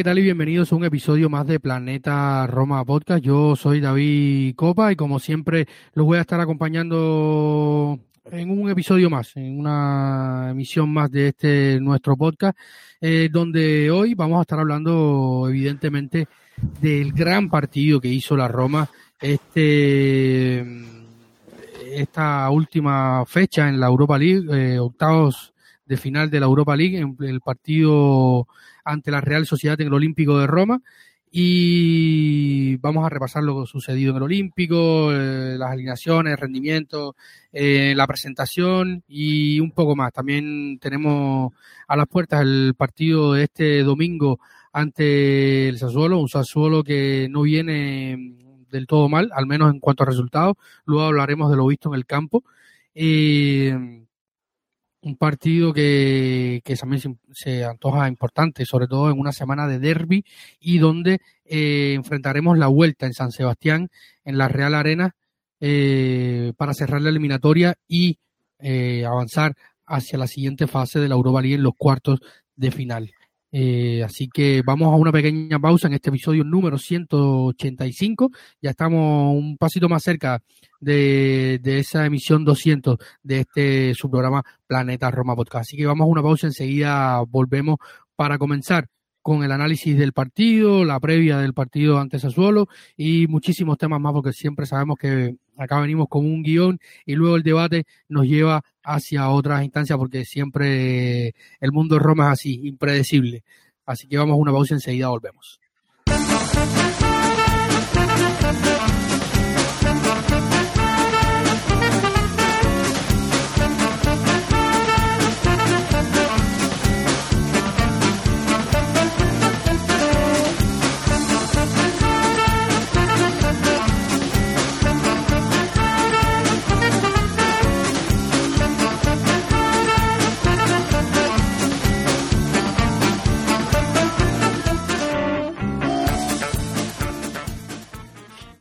¿Qué tal? Y bienvenidos a un episodio más de Planeta Roma Podcast. Yo soy David Copa y como siempre los voy a estar acompañando en un episodio más, en una emisión más de este nuestro podcast, eh, donde hoy vamos a estar hablando evidentemente del gran partido que hizo la Roma este esta última fecha en la Europa League, eh, octavos de final de la Europa League, en el partido ante la Real Sociedad en el Olímpico de Roma. Y vamos a repasar lo sucedido en el Olímpico, eh, las alineaciones, el rendimiento, eh, la presentación y un poco más. También tenemos a las puertas el partido de este domingo ante el Sassuolo, un Sassuolo que no viene del todo mal, al menos en cuanto a resultados. Luego hablaremos de lo visto en el campo. Eh, un partido que, que también se, antoja importante, sobre todo en una semana de derby y donde eh, enfrentaremos la vuelta en San Sebastián, en la Real Arena, eh, para cerrar la eliminatoria y eh, avanzar hacia la siguiente fase de la Europa en los cuartos de final. Eh, así que vamos a una pequeña pausa en este episodio número 185. Ya estamos un pasito más cerca de, de esa emisión 200 de este su programa Planeta Roma Podcast. Así que vamos a una pausa, enseguida volvemos para comenzar con el análisis del partido, la previa del partido ante Sassuolo y muchísimos temas más porque siempre sabemos que acá venimos con un guion y luego el debate nos lleva hacia otras instancias porque siempre el mundo de Roma es así, impredecible. Así que vamos a una pausa y enseguida volvemos.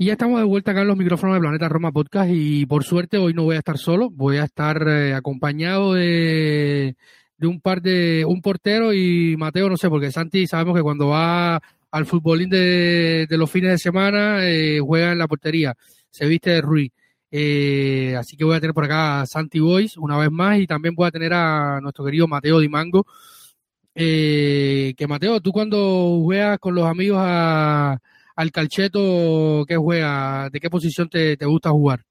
Y ya estamos de vuelta acá en los micrófonos de Planeta Roma Podcast y por suerte hoy no voy a estar solo, voy a estar eh, acompañado de, de, un par de, un portero y Mateo, no sé, porque Santi sabemos que cuando va al futbolín de, de los fines de semana eh, juega en la portería, se viste de Rui. Eh, así que voy a tener por acá a Santi Boys una vez más y también voy a tener a nuestro querido Mateo Dimango. Eh, que Mateo, tú cuando juegas con los amigos a al calcheto que juega, ¿de qué posición te, te, gusta jugar?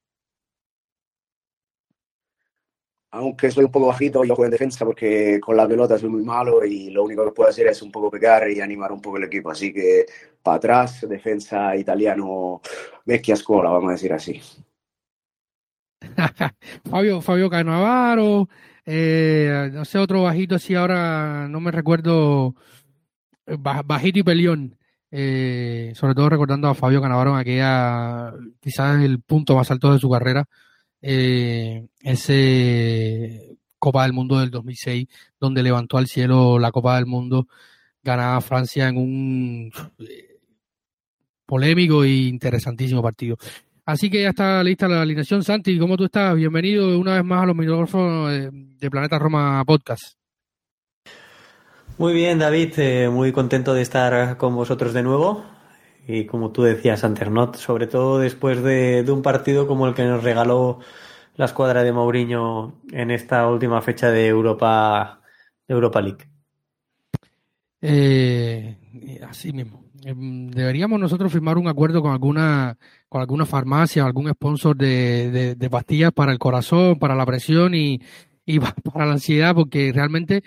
Aunque soy un poco bajito, yo juego en defensa porque con la pelota soy muy malo y lo único que puedo hacer es un poco pegar y animar un poco el equipo. Así que para atrás, defensa italiano, vecchia escuela, vamos a decir así. Fabio, Fabio Canavaro, eh, no sé, otro bajito así ahora, no me recuerdo, bajito y peleón. Eh, sobre todo recordando a Fabio Canavaro en aquella, quizás el punto más alto de su carrera, eh, ese Copa del Mundo del 2006, donde levantó al cielo la Copa del Mundo, ganaba Francia en un eh, polémico e interesantísimo partido. Así que ya está lista la alineación. Santi, ¿cómo tú estás? Bienvenido una vez más a los micrófonos de, de Planeta Roma Podcast. Muy bien, David, eh, muy contento de estar con vosotros de nuevo. Y como tú decías antes, ¿no? sobre todo después de, un partido como el que nos regaló la escuadra de Mourinho en esta última fecha de Europa, Europa League. Eh, Así mismo. Em, deberíamos nosotros firmar un acuerdo con alguna con alguna farmacia, algún sponsor de, pastillas para el corazón, para la presión y para la ansiedad, porque realmente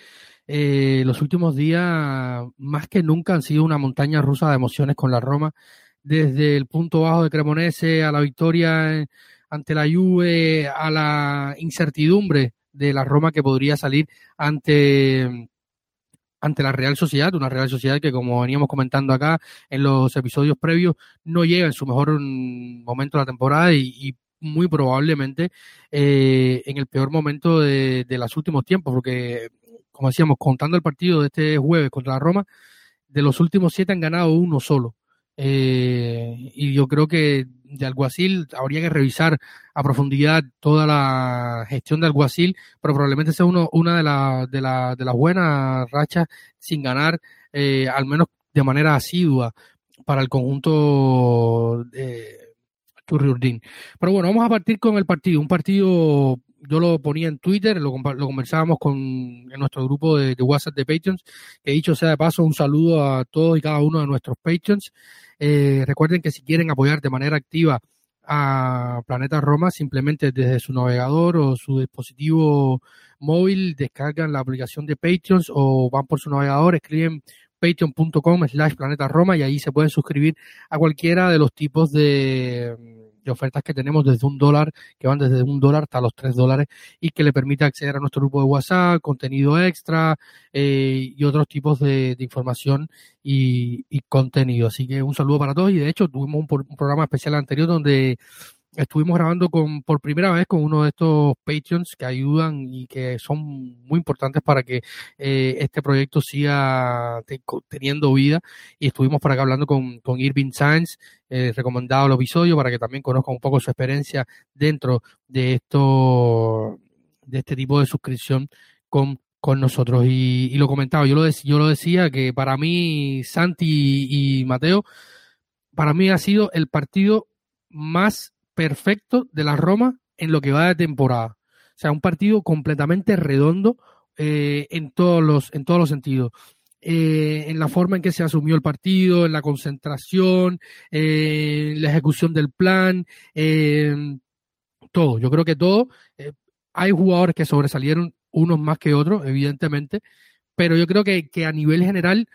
eh, los últimos días, más que nunca, han sido una montaña rusa de emociones con la Roma, desde el punto bajo de Cremonese a la victoria ante la Juve, a la incertidumbre de la Roma que podría salir ante ante la Real Sociedad, una Real Sociedad que como veníamos comentando acá en los episodios previos, no llega en su mejor mm, momento de la temporada y, muy probablemente eh, en el peor momento de, de los últimos tiempos, porque como decíamos, contando el partido de este jueves contra la Roma, de los últimos siete han ganado uno solo. Eh, y yo creo que de Alguacil habría que revisar a profundidad toda la gestión de Alguacil, pero probablemente sea uno, una de, la, de, la, de las buenas rachas sin ganar, eh, al menos de manera asidua, para el conjunto de Turriurdin. Pero bueno, vamos a partir con el partido. Un partido, yo lo ponía en Twitter, lo, lo conversábamos con, en nuestro grupo de, WhatsApp de Patreons, que dicho sea de paso, un saludo a todos y cada uno de nuestros Patreons. Eh, recuerden que si quieren apoyar de manera activa a Planeta Roma, simplemente desde su navegador o su dispositivo móvil descargan la aplicación de Patreons o van por su navegador, escriben patreon.com slash planeta Roma y ahí se pueden suscribir a cualquiera de los tipos de de ofertas que tenemos desde un dólar, que van desde un dólar hasta los tres dólares y que le permite acceder a nuestro grupo de WhatsApp, contenido extra eh, y otros tipos de, información y, contenido. Así que un saludo para todos y de hecho tuvimos un, un programa especial anterior donde estuvimos grabando con por primera vez con uno de estos Patreons que ayudan y que son muy importantes para que eh, este proyecto siga teniendo vida. Y estuvimos por acá hablando con, con Irving Sainz, eh, recomendado el episodio para que también conozcan un poco su experiencia dentro de esto de este tipo de suscripción con con nosotros. Y, y lo comentaba yo lo yo lo decía que para mí Santi y Mateo para mí ha sido el partido más perfecto de la Roma en lo que va de temporada. O sea, un partido completamente redondo eh, en, todos los, en todos los sentidos. Eh, en la forma en que se asumió el partido, en la concentración, eh, en la ejecución del plan, todo. Yo creo que todo. hay jugadores que sobresalieron unos más que otros, evidentemente, pero yo creo que, que a nivel general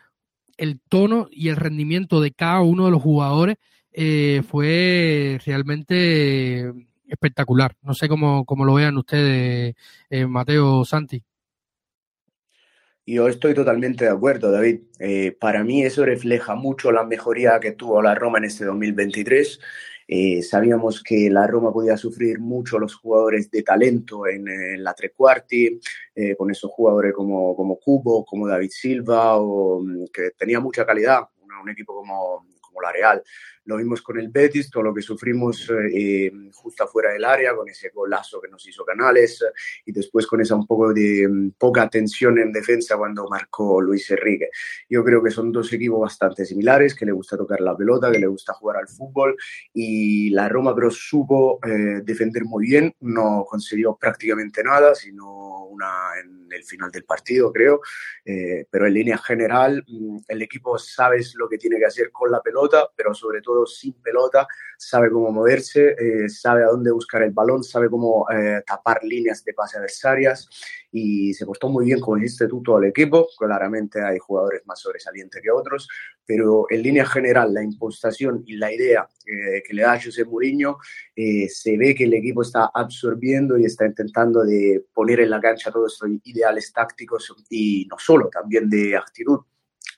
el tono y el rendimiento de cada uno de los jugadores eh, fue realmente espectacular. No sé cómo, cómo lo vean ustedes, eh, Mateo Santi. Yo estoy totalmente de acuerdo, David. Eh, para mí eso refleja mucho la mejoría que tuvo la Roma en este 2023. sabíamos que la Roma podía sufrir mucho los jugadores de talento en, la tres cuarti, con esos jugadores como, como Cubo, como David Silva, mm, que tenía mucha calidad, un equipo como, como la Real. Lo vimos con el Betis, todo lo que sufrimos eh, justo afuera del área, con ese golazo que nos hizo Canales y después con esa un poco de mm, poca tensión en defensa cuando marcó Luis Enrique. Yo creo que son dos equipos bastante similares, que le gusta tocar la pelota, que le gusta jugar al fútbol y la Roma pero supo eh, defender muy bien, no consiguió prácticamente nada, sino una en el final del partido, creo, eh, pero en línea general mm, el equipo sabe lo que tiene que hacer con la pelota, pero sobre todo sin pelota, sabe cómo moverse, eh, sabe a dónde buscar el balón, sabe cómo eh, tapar líneas de pase adversarias y se portó muy bien, como dijiste tú, todo equipo. Claramente hay jugadores más sobresalientes que otros, pero en línea general la impostación y la idea eh, que le da José Mourinho, se ve que el equipo está absorbiendo y está intentando de poner en la cancha todos estos ideales tácticos y no solo, también de actitud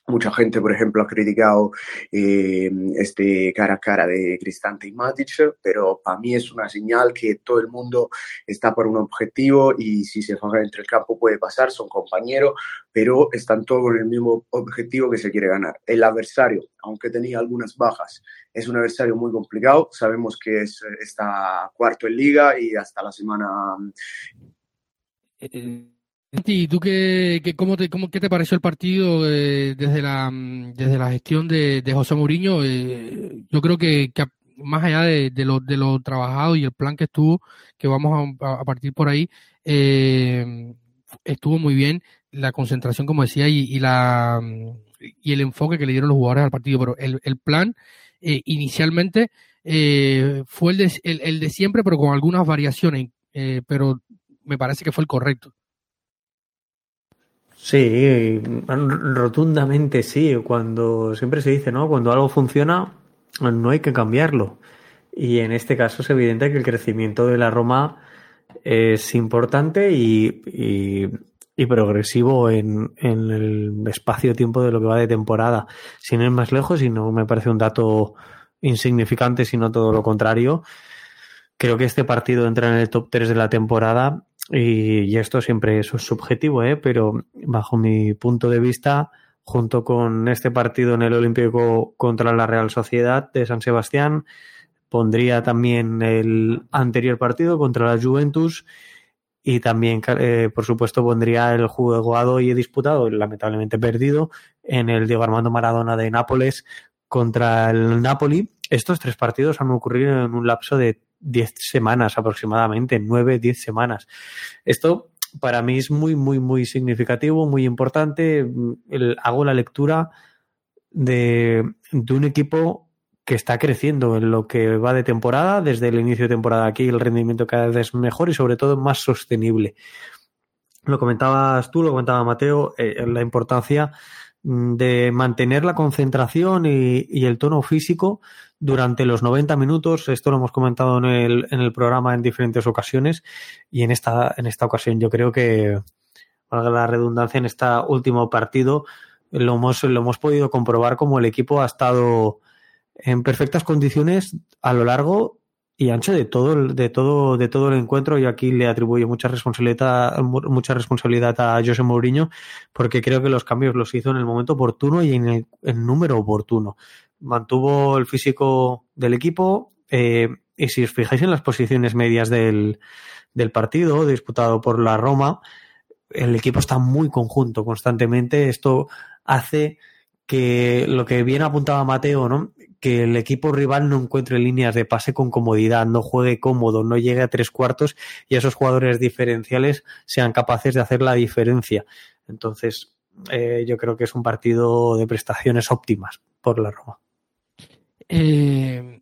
Mucha gente, por ejemplo, ha criticado eh, este cara a cara de Cristante y Matic, pero para mí es una señal que todo el mundo está por un objetivo y si se juega entre el campo puede pasar, son compañeros, pero están todos con el mismo objetivo que se quiere ganar. El adversario, aunque tenía algunas bajas, es un adversario muy complicado. Sabemos que es, está cuarto en liga y hasta la semana eh, ¿Y tú qué, qué, cómo te, cómo, qué te pareció el partido eh, desde, la, mm, desde la gestión de, de José Mourinho? Eh, yo creo que, más allá de, lo, de lo trabajado y el plan que estuvo, que vamos a, partir por ahí, eh, estuvo muy bien la concentración, como decía, y, la, mm, y el enfoque que le dieron los jugadores al partido, pero el, el plan eh, inicialmente fue el de, el, de, siempre, pero con algunas variaciones, pero me parece que fue el correcto. Sí, rotundamente sí. Cuando siempre se dice, ¿no? Cuando algo funciona, no hay que cambiarlo. Y en este caso es evidente que el crecimiento de la Roma es importante y, y, progresivo en, en el espacio-tiempo de lo que va de temporada. Sin ir más lejos, y no me parece un dato insignificante, sino todo lo contrario. Creo que este partido entra en el top 3 de la temporada y, esto siempre es subjetivo, ¿eh? pero bajo mi punto de vista, junto con este partido en el Olímpico contra la Real Sociedad de San Sebastián, pondría también el anterior partido contra la Juventus y también, eh, por supuesto, pondría el jugado y disputado, lamentablemente perdido, en el Diego Armando Maradona de Nápoles contra el Napoli. Estos tres partidos han ocurrido en un lapso de 10 semanas aproximadamente, 9, 10 semanas. Esto para mí es muy, muy, muy significativo, muy importante. hago la lectura de, de un equipo que está creciendo en lo que va de temporada. Desde el inicio de temporada aquí el rendimiento cada vez es mejor y sobre todo más sostenible. Lo comentabas tú, lo comentaba Mateo, eh, la importancia de mantener la concentración y, el tono físico durante los 90 minutos. Esto lo hemos comentado en el, en el programa en diferentes ocasiones y en esta, en esta ocasión yo creo que, valga la redundancia, en este último partido lo hemos, lo hemos podido comprobar como el equipo ha estado en perfectas condiciones a lo largo y ancho de todo, de todo, de todo el encuentro. Y aquí le atribuyo mucha responsabilidad, mucha responsabilidad a José Mourinho, porque creo que los cambios los hizo en el momento oportuno y en el, número oportuno. Mantuvo el físico del equipo, eh, y si os fijáis en las posiciones medias del, del partido disputado por la Roma, el equipo está muy conjunto constantemente. Esto hace que lo que bien apuntaba Mateo, ¿no? Que el equipo rival no encuentre líneas de pase con comodidad, no juegue cómodo, no llegue a tres cuartos y esos jugadores diferenciales sean capaces de hacer la diferencia. Entonces, eh, yo creo que es un partido de prestaciones óptimas por la Roma. Eh,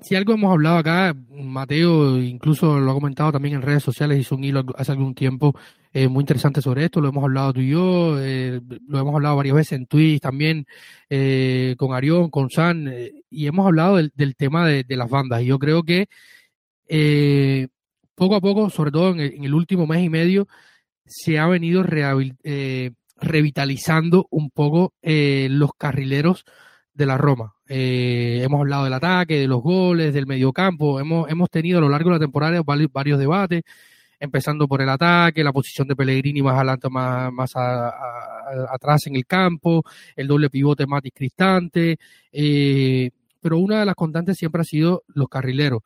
si algo hemos hablado acá, Mateo incluso lo ha comentado también en redes sociales, hizo un hilo hace algún tiempo eh, muy interesante sobre esto, lo hemos hablado tú y yo, eh, lo hemos hablado varias veces en Twitch también, eh, con Arión, con San, y hemos hablado del, tema de, las bandas. Y yo creo que poco a poco, sobre todo en el, último mes y medio, se ha venido revitalizando un poco los carrileros de la Roma. Eh, hemos hablado del ataque, de los goles, del mediocampo. Hemos, hemos tenido a lo largo de la temporada varios, debates, empezando por el ataque, la posición de Pellegrini más adelante, más, más atrás en el campo, el doble pivote más discristante. Eh, pero una de las constantes siempre ha sido los carrileros.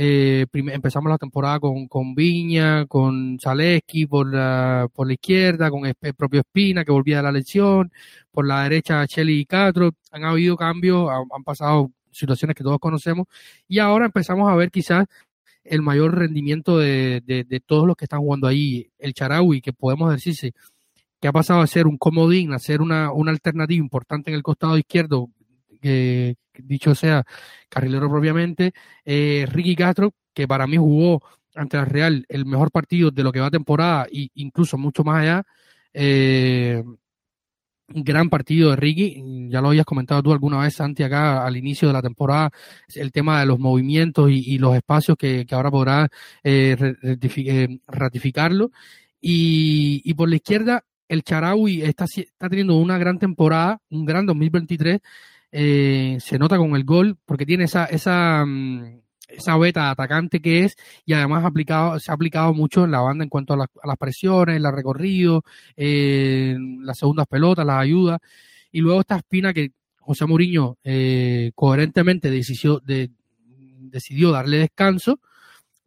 Eh, empezamos la temporada con, con Viña, con Zaleski por la, por la izquierda, con el, propio Espina que volvía de la lesión, por la derecha Cheli y Catro. Han habido cambios, han, pasado situaciones que todos conocemos y ahora empezamos a ver quizás el mayor rendimiento de, de, todos los que están jugando ahí. El Charaui, que podemos decirse que ha pasado a ser un comodín, a ser una, una alternativa importante en el costado izquierdo, que, dicho sea carrilero propiamente, eh, Ricky Castro, que para mí jugó ante la Real el mejor partido de lo que va temporada e incluso mucho más allá. Eh, gran partido de Ricky, ya lo habías comentado tú alguna vez, Santi, acá al inicio de la temporada, el tema de los movimientos y, los espacios que, ahora podrá eh, ratificarlo. Y, y, por la izquierda, el Charaui está, está teniendo una gran temporada, un gran 2023 eh, se nota con el gol porque tiene esa, esa, mm, esa beta atacante que es y además aplicado, se ha aplicado mucho en la banda en cuanto a, las presiones, el recorrido, eh, las segundas pelotas, las ayudas. Y luego esta espina que José Mourinho eh, coherentemente decidió, de, decidió darle descanso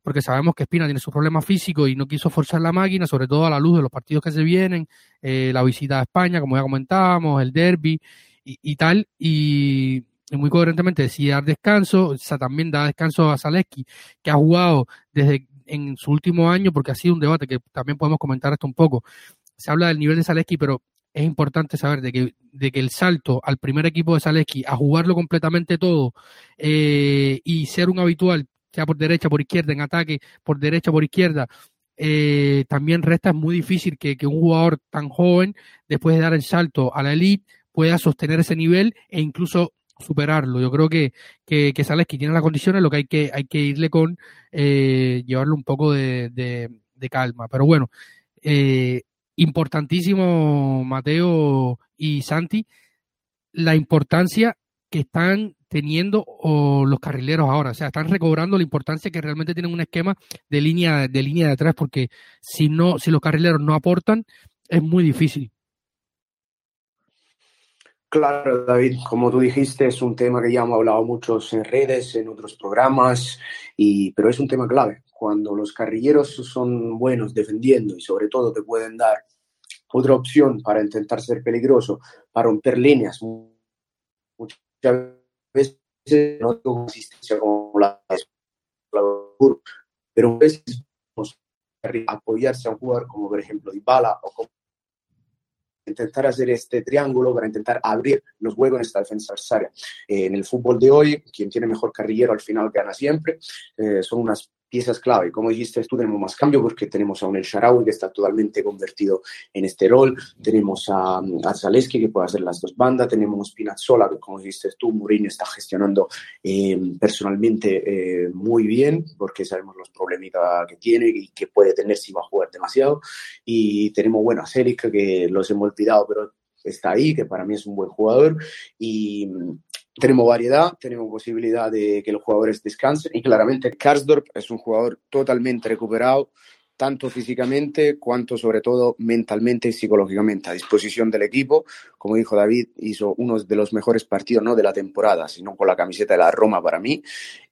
porque sabemos que Espina tiene su problema físico y no quiso forzar la máquina, sobre todo a la luz de los partidos que se vienen, la visita a España, como ya comentábamos, el derby y, tal, y, muy coherentemente decide dar descanso, también da descanso a Zaleski, que ha jugado desde en su último año, porque ha sido un debate que también podemos comentar esto un poco. Se habla del nivel de Zaleski, pero es importante saber de que, de que el salto al primer equipo de Zaleski a jugarlo completamente todo eh, y ser un habitual, sea por derecha, por izquierda, en ataque, por derecha, por izquierda, eh, también resta es muy difícil que, que, un jugador tan joven, después de dar el salto a la elite, pueda sostener ese nivel e incluso superarlo. Yo creo que, que, que tiene las condiciones, lo que hay que, hay que irle con eh, llevarle un poco de, de, de calma. Pero bueno, eh, importantísimo, Mateo y Santi, la importancia que están teniendo o los carrileros ahora, o sea, están recobrando la importancia que realmente tienen un esquema de línea de línea de atrás, porque si no, si los carrileros no aportan, es muy difícil. Claro, David, como tú dijiste, es un tema que ya hemos hablado muchos en redes, en otros programas, y, pero es un tema clave. Cuando los carrilleros son buenos defendiendo y sobre todo te pueden dar otra opción para intentar ser peligroso, para romper líneas, muchas veces no tengo asistencia como la pero a veces apoyarse a un jugador como por ejemplo Dybala o como intentar hacer este triángulo para intentar abrir los huecos en esta defensa adversaria. Eh, en el fútbol de hoy, quien tiene mejor carrillero al final gana siempre. Eh, son unas piezas clave. Como dijiste tú, tenemos más cambio porque tenemos a un El Sharawi que está totalmente convertido en este rol. Tenemos a, a Zaleski que puede hacer las dos bandas. Tenemos a Spinazzola que, como dijiste tú, Mourinho está gestionando eh, personalmente eh, muy bien porque sabemos los problemitas que tiene y que puede tener si va a jugar demasiado. Y tenemos, bueno, a Celic que los hemos olvidado, pero está ahí, que para mí es un buen jugador. Y tenemos variedad, tenemos posibilidad de que los jugadores descansen y claramente Karsdorp es un jugador totalmente recuperado, tanto físicamente cuanto sobre todo mentalmente y psicológicamente a disposición del equipo. Como dijo David, hizo uno de los mejores partidos no de la temporada, sino con la camiseta de la Roma para mí.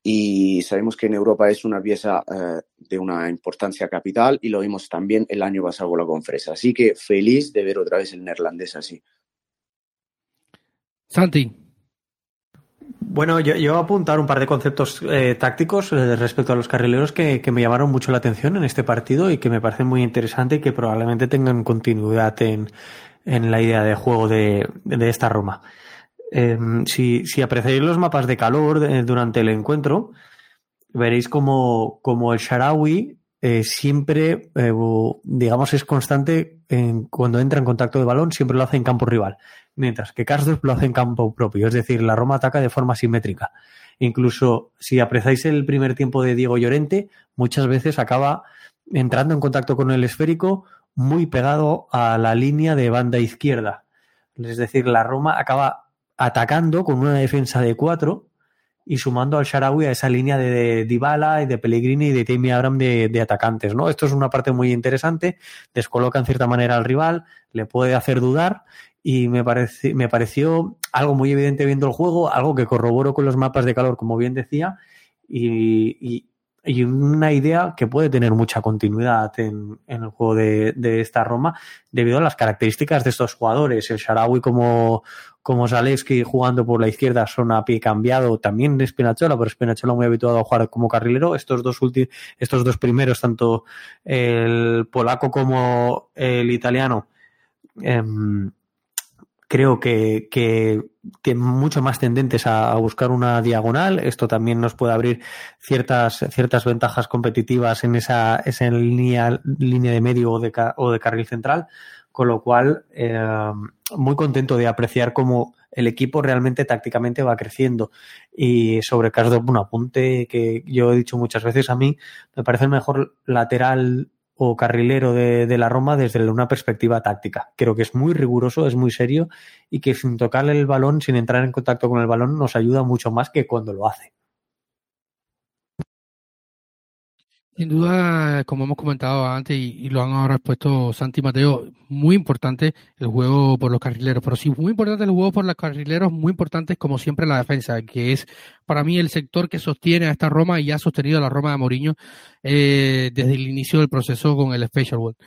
Y sabemos que en Europa es una pieza eh, de una importancia capital y lo vimos también el año pasado con la conferencia. Así que feliz de ver otra vez el neerlandés así. Santi, bueno, yo, yo, voy a apuntar un par de conceptos eh, tácticos eh, respecto a los carrileros que, que, me llamaron mucho la atención en este partido y que me parecen muy interesantes y que probablemente tengan continuidad en, en la idea de juego de, de esta Roma. Eh, si, si, apreciáis los mapas de calor de, durante el encuentro, veréis como, como el Sharawi eh, siempre, digamos, es constante en, cuando entra en contacto de balón, siempre lo hace en campo rival mientras que Karsdorp lo hace en campo propio, es decir, la Roma ataca de forma simétrica. Incluso si apreciáis el primer tiempo de Diego Llorente, muchas veces acaba entrando en contacto con el esférico muy pegado a la línea de banda izquierda. Es decir, la Roma acaba atacando con una defensa de cuatro y sumando al Sharawi a esa línea de Dybala y de Pellegrini y de Tammy Abraham de, de, atacantes, ¿no? Esto es una parte muy interesante, descoloca en cierta manera al rival, le puede hacer dudar y me, parece, me pareció algo muy evidente viendo el juego, algo que corroboro con los mapas de calor, como bien decía, y, y una idea que puede tener mucha continuidad en, el juego de, esta Roma debido a las características de estos jugadores. El Sharawi como, como Zaleski jugando por la izquierda son a pie cambiado, también Spinazzola, pero Spinazzola muy habituado a jugar como carrilero. Estos dos estos dos primeros, tanto el polaco como el italiano, eh, creo que, que, que, mucho más tendentes a, buscar una diagonal. Esto también nos puede abrir ciertas, ciertas ventajas competitivas en esa, línea, línea de medio o de, o de carril central. Con lo cual, eh, muy contento de apreciar cómo el equipo realmente tácticamente va creciendo. Y sobre Cardo, un apunte que yo he dicho muchas veces a mí, me parece el mejor lateral o carrilero de, la Roma desde una perspectiva táctica. Creo que es muy riguroso, es muy serio y que sin tocarle el balón, sin entrar en contacto con el balón, nos ayuda mucho más que cuando lo hace. Sin duda, como hemos comentado antes y, lo han ahora expuesto Santi y Mateo, muy importante el juego por los carrileros, pero sí muy importante el juego por los carrileros, muy importante como siempre la defensa, que es para mí el sector que sostiene a esta Roma y ha sostenido a la Roma de Mourinho eh, desde el inicio del proceso con el Special World.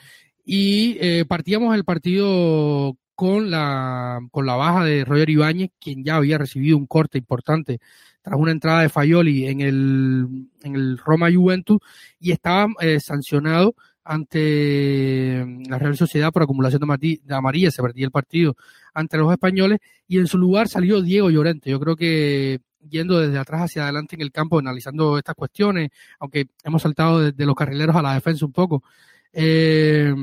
Y eh, partíamos el partido con la, con la baja de Roger Ibáñez, quien ya había recibido un corte importante tras una entrada de Fayoli en el, en el Roma Juventus y estaba eh, sancionado ante mm, la Real Sociedad por acumulación de, amarilla, se perdía el partido ante los españoles y en su lugar salió Diego Llorente. Yo creo que yendo desde atrás hacia adelante en el campo, analizando estas cuestiones, aunque hemos saltado de, los carrileros a la defensa un poco, eh,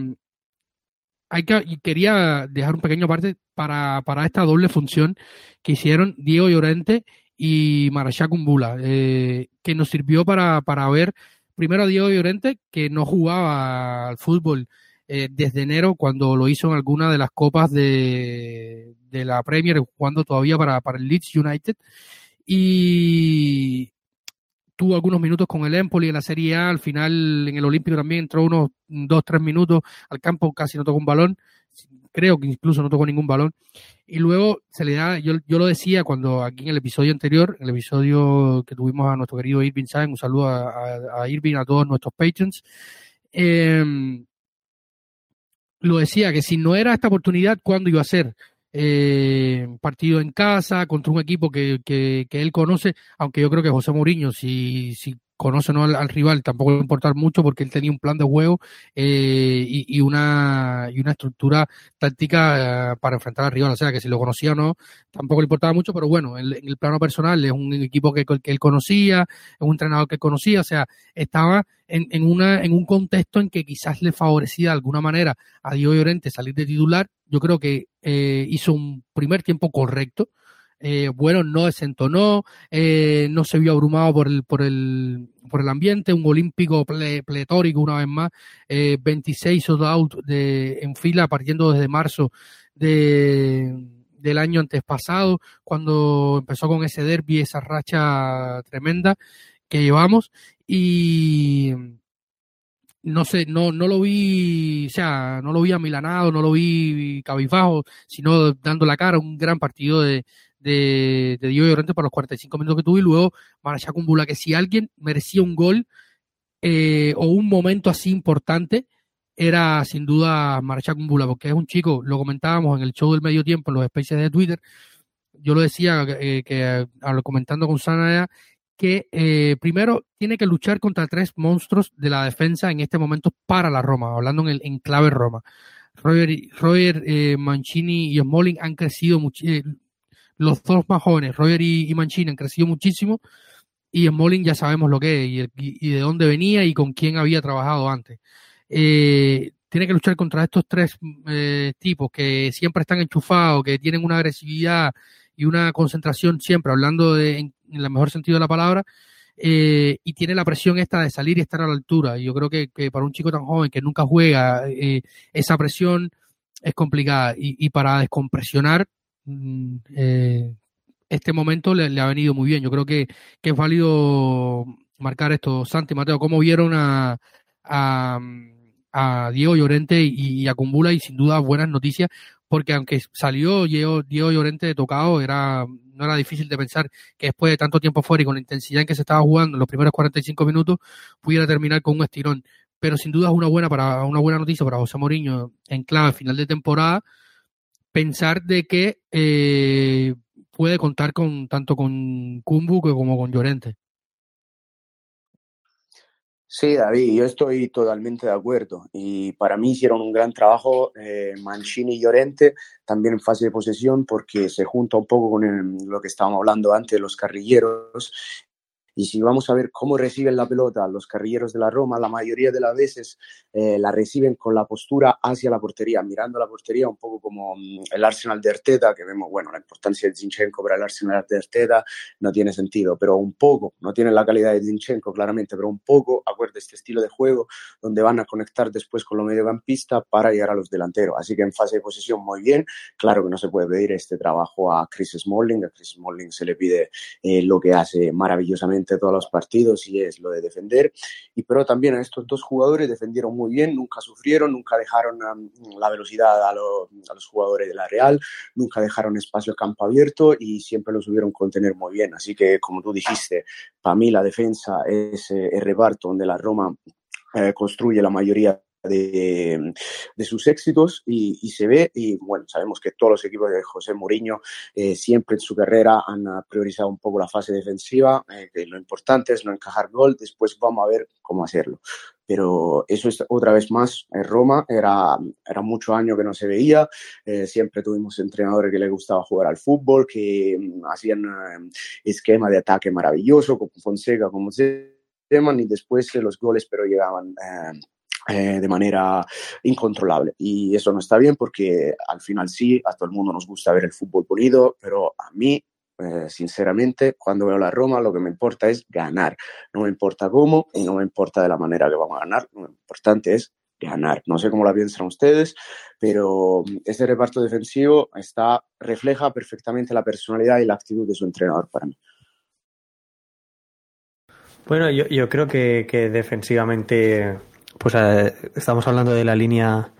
hay que, quería dejar un pequeño parte para, para esta doble función que hicieron Diego Llorente y Marachá Kumbula, eh, que nos sirvió para, para ver primero a Diego Llorente, que no jugaba al fútbol eh, desde enero, cuando lo hizo en alguna de las copas de, de la Premier, jugando todavía para, para el Leeds United. Y tuvo algunos minutos con el Empoli en la Serie A, al final en el Olímpico también entró unos dos, tres minutos al campo, casi no tocó un balón, creo que incluso no tocó ningún balón. Y luego se le da, yo, yo lo decía cuando aquí en el episodio anterior, el episodio que tuvimos a nuestro querido Irving Sáenz, un saludo a, a, Irving, a todos nuestros patrons. Em, lo decía que si no era esta oportunidad, ¿cuándo iba a ser? Eh, partido en casa contra un equipo que, que, que, él conoce, aunque yo creo que José Mourinho, si, si conoce ¿no? al, rival, tampoco le va importar mucho porque él tenía un plan de juego eh, y, y, una, y una estructura táctica eh, para enfrentar al rival. O sea, que si lo conocía o no, tampoco le importaba mucho, pero bueno, en, el plano personal es un equipo que, que, él conocía, es un entrenador que conocía, o sea, estaba en, en, una, en un contexto en que quizás le favorecía de alguna manera a Diego Llorente salir de titular. Yo creo que eh, hizo un primer tiempo correcto eh, bueno, no desentonó, eh, no se vio abrumado por el, por el, por el ambiente, un olímpico pletórico una vez más, eh, 26 sold out de, en fila partiendo desde marzo de, del año antes pasado, cuando empezó con ese derby, esa racha tremenda que llevamos. Y no sé, no, no lo vi, o sea, no lo vi amilanado, no lo vi cabizbajo, sino dando la cara, un gran partido de, de, de Diego Llorente para los 45 minutos que tuvo y luego Marachá Kumbula, que si alguien merecía un gol eh, o un momento así importante, era sin duda Marachá Kumbula, porque es un chico, lo comentábamos en el show del medio tiempo, en los especies de Twitter, yo lo decía eh, que comentando con Sana que eh, primero tiene que luchar contra tres monstruos de la defensa en este momento para la Roma, hablando en, el, en clave Roma. Roger, Roger eh, Mancini y Smalling han crecido mucho, eh, los dos más jóvenes, Roger y, Mancini, han crecido muchísimo y Smalling ya sabemos lo que es y, de dónde venía y con quién había trabajado antes. Eh, tiene que luchar contra estos tres eh, tipos que siempre están enchufados, que tienen una agresividad y una concentración siempre, hablando de, en, el mejor sentido de la palabra, eh, y tiene la presión esta de salir y estar a la altura. Y yo creo que, para un chico tan joven que nunca juega, esa presión es complicada. Y, y para descompresionar, eh, este momento le, ha venido muy bien. Yo creo que, que es válido marcar esto. Santi, Mateo, ¿cómo vieron a, Diego Llorente y, a Cumbula? Y sin duda buenas noticias, porque aunque salió Diego, Diego Llorente de tocado, era, no era difícil de pensar que después de tanto tiempo fuera y con la intensidad en que se estaba jugando en los primeros 45 minutos, pudiera terminar con un estirón. Pero sin duda es una buena, para, una buena noticia para José Mourinho en clave final de temporada pensar de que eh, puede contar con tanto con Kumbu como con Llorente. Sí, David, yo estoy totalmente de acuerdo. Y para mí hicieron un gran trabajo eh, Mancini y Llorente, también en fase de posesión, porque se junta un poco con lo que estábamos hablando antes de los carrilleros y si vamos a ver cómo reciben la pelota los carrilleros de la Roma, la mayoría de las veces eh, la reciben con la postura hacia la portería, mirando la portería un poco como mm, el Arsenal de Arteta, que vemos, bueno, la importancia de Zinchenko para el Arsenal de Arteta no tiene sentido, pero un poco, no tiene la calidad de Zinchenko claramente, pero un poco, acuerda este estilo de juego donde van a conectar después con los mediocampistas para llegar a los delanteros. Así que en fase de posición muy bien, claro que no se puede pedir este trabajo a Chris Smalling, a Chris Smalling se le pide eh, lo que hace maravillosamente todos los partidos y es lo de defender. Y pero también a estos dos jugadores defendieron muy bien, nunca sufrieron, nunca dejaron um, la velocidad a, a, los jugadores de la Real, nunca dejaron espacio campo abierto y siempre lo subieron contener muy bien. Así que, como tú dijiste, para mí la defensa es eh, el reparto donde la Roma eh, construye la mayoría de, sus éxitos y, se ve, y bueno, sabemos que todos los equipos de José Mourinho eh, siempre en su carrera han priorizado un poco la fase defensiva, eh, lo importante es no encajar gol, después vamos a ver cómo hacerlo. Pero eso es otra vez más en Roma, era, era mucho año que no se veía, eh, siempre tuvimos entrenadores que les gustaba jugar al fútbol, que mm, hacían esquema de ataque maravilloso, como Fonseca, como se llaman, y después los goles pero llegaban de manera incontrolable. Y eso no está bien porque al final sí, a todo el mundo nos gusta ver el fútbol pulido, pero a mí, eh, sinceramente, cuando veo la Roma, lo que me importa es ganar. No me importa cómo y no me importa de la manera que vamos a ganar. Lo importante es ganar. No sé cómo la piensan ustedes, pero ese reparto defensivo está, refleja perfectamente la personalidad y la actitud de su entrenador para mí. Bueno, yo, yo creo que defensivamente pues eh, estamos hablando de la línea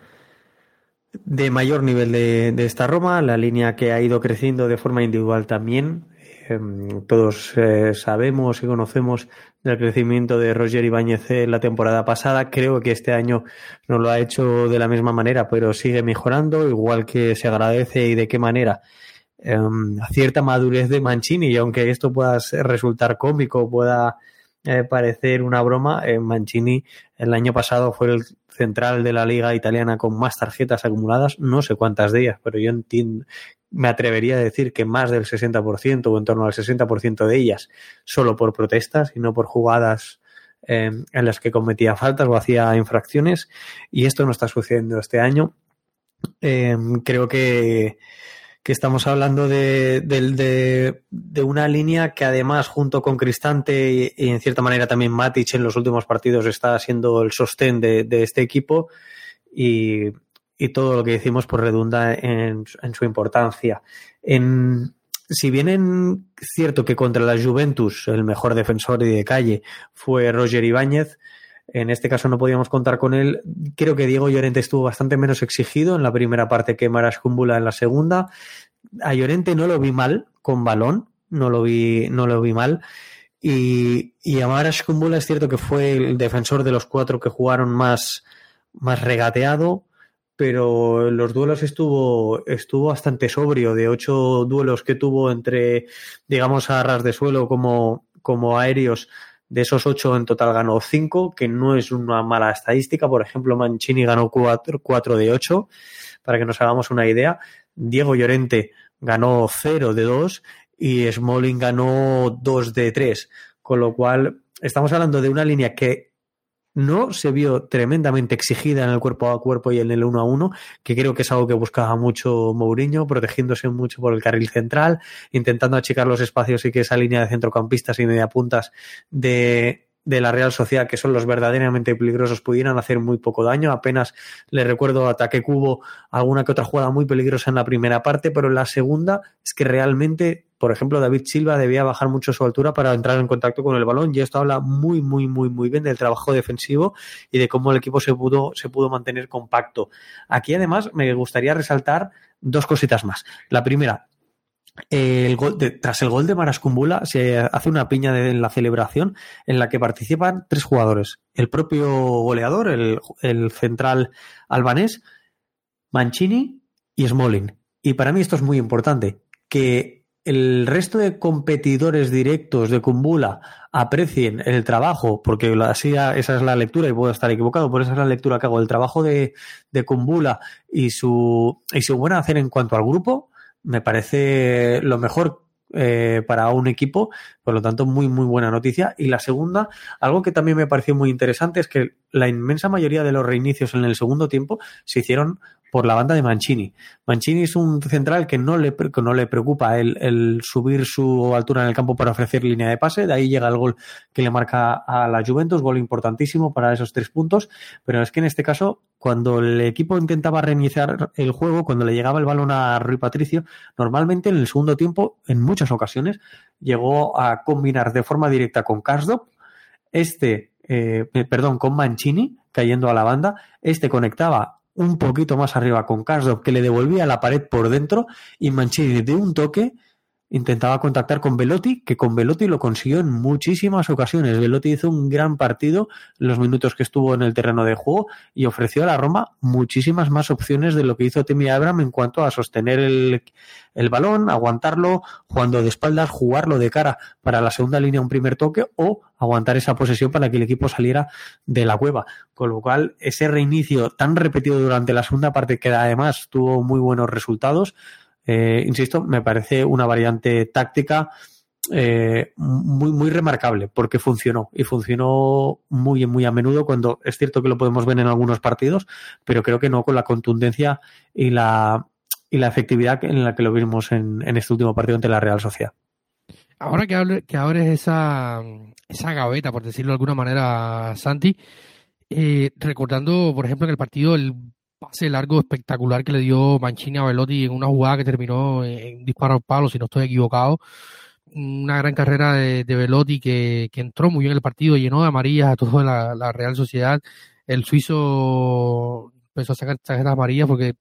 de mayor nivel de, esta Roma, la línea que ha ido creciendo de forma individual también. Em, todos eh, sabemos y conocemos del crecimiento de Roger Ibáñez la temporada pasada. Creo que este año no lo ha hecho de la misma manera, pero sigue mejorando, igual que se agradece y de qué manera. Em, cierta madurez de Mancini, y aunque esto pueda resultar cómico, pueda eh, parecer una broma, eh, Mancini el año pasado fue el central de la liga italiana con más tarjetas acumuladas, no sé cuántas de ellas, pero yo entiendo, me atrevería a decir que más del 60% o en torno al 60% de ellas solo por protestas y no por jugadas eh, en las que cometía faltas o hacía infracciones y esto no está sucediendo este año. creo que que estamos hablando de, de, una línea que además junto con Cristante y, en cierta manera también Matic en los últimos partidos está siendo el sostén de, este equipo y, todo lo que decimos pues redunda en, su importancia. En, si bien es cierto que contra la Juventus el mejor defensor de calle fue Roger Ibáñez, en este caso no podíamos contar con él. Creo que Diego Llorente estuvo bastante menos exigido en la primera parte que Maras Kumbula en la segunda. A Llorente no lo vi mal con balón, no lo vi, no lo vi mal. Y, y Maras Kumbula es cierto que fue el defensor de los cuatro que jugaron más, más regateado, pero los duelos estuvo, estuvo bastante sobrio. De ocho duelos que tuvo entre, digamos, a ras de suelo como, como aéreos, de esos ocho en total ganó cinco, que no es una mala estadística. Por ejemplo, Mancini ganó cuatro, de ocho, para que nos hagamos una idea. Diego Llorente ganó cero de dos y Smalling ganó dos de tres. Con lo cual, estamos hablando de una línea que no se vio tremendamente exigida en el cuerpo a cuerpo y en el uno a uno, que creo que es algo que buscaba mucho Mourinho, protegiéndose mucho por el carril central, intentando achicar los espacios y que esa línea de centrocampistas y mediapuntas de, de la Real Sociedad, que son los verdaderamente peligrosos, pudieran hacer muy poco daño. Apenas le recuerdo ataque cubo alguna que otra jugada muy peligrosa en la primera parte, pero en la segunda es que realmente por ejemplo, David Silva debía bajar mucho su altura para entrar en contacto con el balón y esto habla muy, muy, muy, muy bien del trabajo defensivo y de cómo el equipo se pudo, se pudo mantener compacto. Aquí además me gustaría resaltar dos cositas más. La primera, el gol tras el gol de Marascumbula se hace una piña de, en la celebración en la que participan tres jugadores. El propio goleador, el, el central albanés, Mancini y Smalling. Y para mí esto es muy importante, que el resto de competidores directos de Kumbula aprecien el trabajo, porque así esa es la lectura y puedo estar equivocado, pero esa es la lectura que hago, el trabajo de, de Kumbula y su, y su buena hacer en cuanto al grupo, me parece lo mejor eh, para un equipo, por lo tanto, muy, muy buena noticia. Y la segunda, algo que también me pareció muy interesante es que la inmensa mayoría de los reinicios en el segundo tiempo se hicieron por la banda de Mancini. Mancini es un central que no le, no le preocupa el, subir su altura en el campo para ofrecer línea de pase. De ahí llega el gol que le marca a la Juventus, gol importantísimo para esos tres puntos. Pero es que en este caso, cuando el equipo intentaba reiniciar el juego, cuando le llegaba el balón a Rui Patricio, normalmente en el segundo tiempo, en muchas ocasiones, llegó a combinar de forma directa con Karsdorp. Este, eh, perdón, con Mancini, cayendo a la banda. Este conectaba un poquito más arriba con Karsdorp que le devolvía la pared por dentro y Mancini de un toque intentaba contactar con Velotti, que con Velotti lo consiguió en muchísimas ocasiones. Velotti hizo un gran partido los minutos que estuvo en el terreno de juego y ofreció a la Roma muchísimas más opciones de lo que hizo Timmy Abraham en cuanto a sostener el, el balón, aguantarlo, jugando de espaldas, jugarlo de cara para la segunda línea un primer toque o aguantar esa posesión para que el equipo saliera de la cueva. Con lo cual, ese reinicio tan repetido durante la segunda parte que además tuvo muy buenos resultados, eh, insisto, me parece una variante táctica eh, muy, muy remarcable porque funcionó y funcionó muy, muy a menudo cuando es cierto que lo podemos ver en algunos partidos, pero creo que no con la contundencia y la, y la efectividad en la que lo vimos en, este último partido ante la Real Sociedad. Ahora que, que abres esa, esa gaveta, por decirlo de alguna manera, Santi, eh, recordando, por ejemplo, en el partido el pase largo espectacular que le dio Mancini a Velotti en una jugada que terminó en, disparo al palo, si no estoy equivocado. Una gran carrera de, Velotti que, entró muy bien en el partido, llenó de amarillas a toda la, Real Sociedad. El suizo empezó a sacar tarjetas amarillas porque,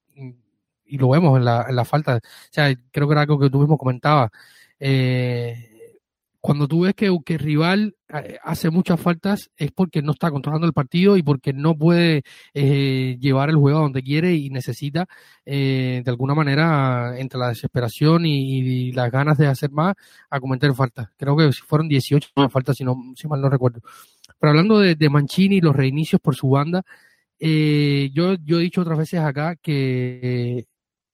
y lo vemos en la, en la falta, o sea, creo que era algo que tú mismo comentabas. Eh, cuando tú ves que, que el rival eh, hace muchas faltas es porque no está controlando el partido y porque no puede eh, llevar el juego a donde quiere y necesita eh, de alguna manera entre la desesperación y, las ganas de hacer más a cometer faltas. Creo que fueron 18 faltas si, no, si mal no recuerdo. Pero hablando de, de Mancini y los reinicios por su banda, yo, yo he dicho otras veces acá que,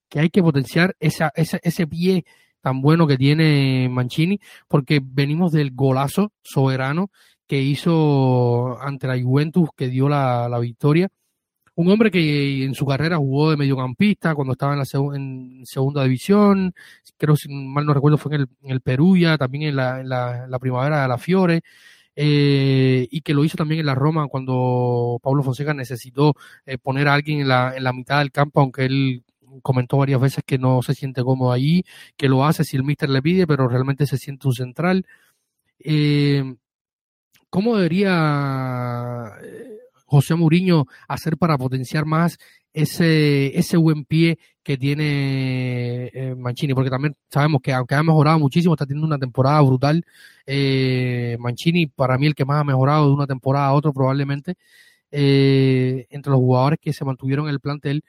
que hay que potenciar esa, esa, ese pie tan bueno que tiene Mancini, porque venimos del golazo soberano que hizo ante la Juventus, que dio la, victoria. Un hombre que en su carrera jugó de mediocampista cuando estaba en la segunda división, creo si mal no recuerdo fue en el, en el Perugia, también en la, en la, primavera de la Fiore, eh, y que lo hizo también en la Roma cuando Pablo Fonseca necesitó eh, poner a alguien en la, en la mitad del campo, aunque él comentó varias veces que no se siente cómodo allí, que lo hace si el mister le pide, pero realmente se siente un central. Eh, ¿Cómo debería eh, José Mourinho hacer para potenciar más ese, ese buen pie que tiene eh, Mancini? Porque también sabemos que aunque ha mejorado muchísimo, está teniendo una temporada brutal. Mancini, para mí, el que más ha mejorado de una temporada a otra, probablemente, entre los jugadores que se mantuvieron en el plantel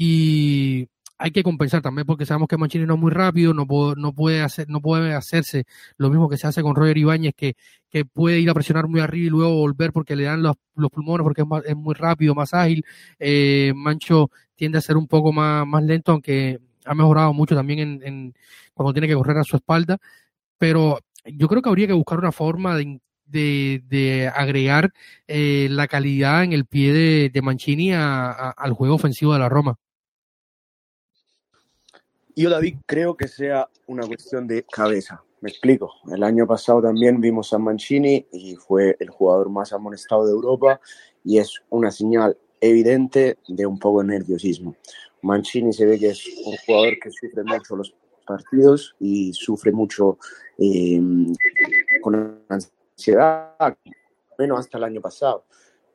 y hay que compensar también porque sabemos que Mancini no es muy rápido, no puede, no puede hacer, no puede hacerse lo mismo que se hace con Roger Ibáñez, que, que puede ir a presionar muy arriba y luego volver porque le dan los, los pulmones porque es, es, muy rápido, más ágil. Eh, Mancho tiende a ser un poco más, más lento, aunque ha mejorado mucho también en, cuando tiene que correr a su espalda. Pero yo creo que habría que buscar una forma de, de, de agregar eh, la calidad en el pie de, de Mancini al juego ofensivo de la Roma. Yo, David, creo que sea una cuestión de cabeza. Me explico. El año pasado también vimos a Mancini y fue el jugador más amonestado de Europa y es una señal evidente de un poco de nerviosismo. Mancini se ve que es un jugador que sufre mucho los partidos y sufre mucho eh, con ansiedad, menos hasta el año pasado.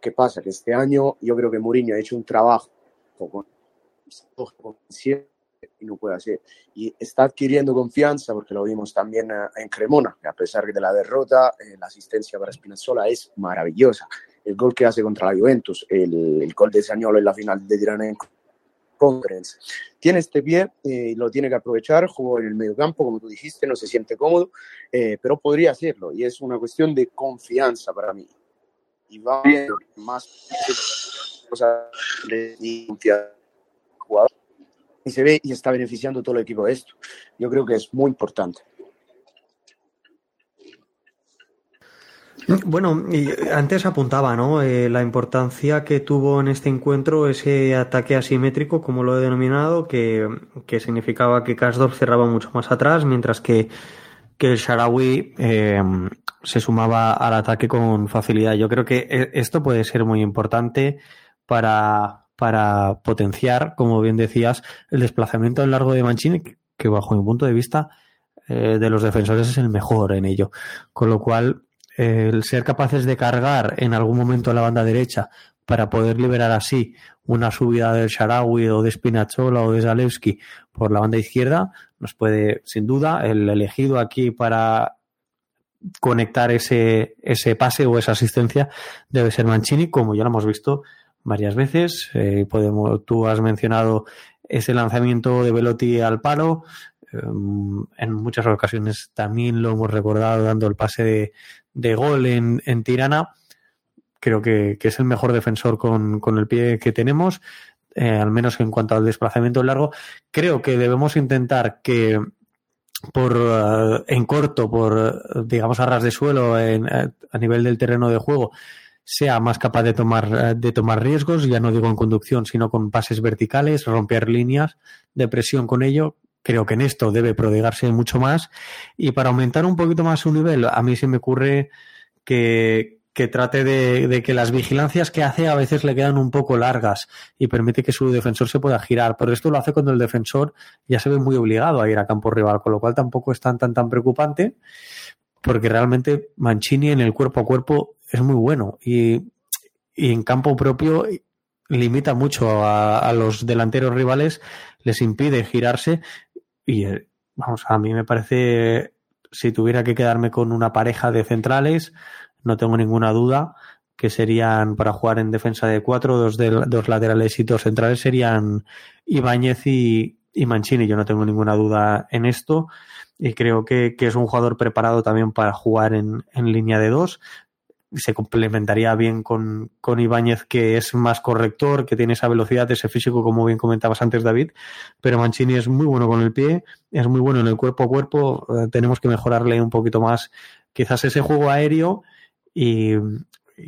¿Qué pasa? Que este año yo creo que Mourinho ha hecho un trabajo con y no puede hacer. Y está adquiriendo confianza porque lo vimos también eh, en Cremona, que a pesar de la derrota, eh, la asistencia para Spinazzola es maravillosa. El gol que hace contra la Juventus, el, el gol de Sagnolo en la final de Tirana en Conference. Tiene este pie eh, lo tiene que aprovechar, jugó en el medio campo, como tú dijiste, no se siente cómodo, pero podría hacerlo y es una cuestión de confianza para mí. Y va viendo más cosas de jugador y se ve y está beneficiando todo el equipo de esto. Yo creo que es muy importante. Bueno, antes apuntaba, ¿no? Eh, la importancia que tuvo en este encuentro ese ataque asimétrico, como lo he denominado, que, significaba que Kasdorf cerraba mucho más atrás, mientras que, que el Sharawi eh, se sumaba al ataque con facilidad. Yo creo que e, esto puede ser muy importante para, para potenciar, como bien decías, el desplazamiento en largo de Mancini, que bajo mi punto de vista eh, de los defensores es el mejor en ello. Con lo cual, el ser capaces de cargar en algún momento a la banda derecha para poder liberar así una subida del Sharawi o de Spinachola o de Zalewski por la banda izquierda, nos puede, sin duda, el elegido aquí para conectar ese, ese pase o esa asistencia debe ser Mancini, como ya lo hemos visto varias veces. Eh, podemos, tú has mencionado ese lanzamiento de Velotti al palo. Em, en muchas ocasiones también lo hemos recordado dando el pase de, de gol en, en Tirana creo que, es el mejor defensor con, el pie que tenemos, eh, al menos en cuanto al desplazamiento largo. Creo que debemos intentar que por eh, en corto, por digamos a ras de suelo, en, eh, a nivel del terreno de juego, sea más capaz de tomar, de tomar riesgos, ya no digo en conducción, sino con pases verticales, romper líneas de presión con ello. Creo que en esto debe prodigarse mucho más. Y para aumentar un poquito más su nivel, a mí se me ocurre que, que trate de, que las vigilancias que hace a veces le quedan un poco largas y permite que su defensor se pueda girar. Pero esto lo hace cuando el defensor ya se ve muy obligado a ir a campo rival, con lo cual tampoco es tan, tan, tan preocupante, porque realmente Mancini en el cuerpo a cuerpo es muy bueno y, en campo propio limita mucho a, los delanteros rivales, les impide girarse y, eh, vamos, a mí me parece, si tuviera que quedarme con una pareja de centrales, no tengo ninguna duda que serían para jugar en defensa de cuatro, dos, de, dos laterales y dos centrales serían Ibáñez y, y Mancini. Yo no tengo ninguna duda en esto y creo que, es un jugador preparado también para jugar en, en línea de dos. Se complementaría bien con, con Ibáñez, que es más corrector, que tiene esa velocidad, ese físico, como bien comentabas antes, David. Pero Mancini es muy bueno con el pie, es muy bueno en el cuerpo a cuerpo. Eh, tenemos que mejorarle un poquito más, quizás ese juego aéreo y,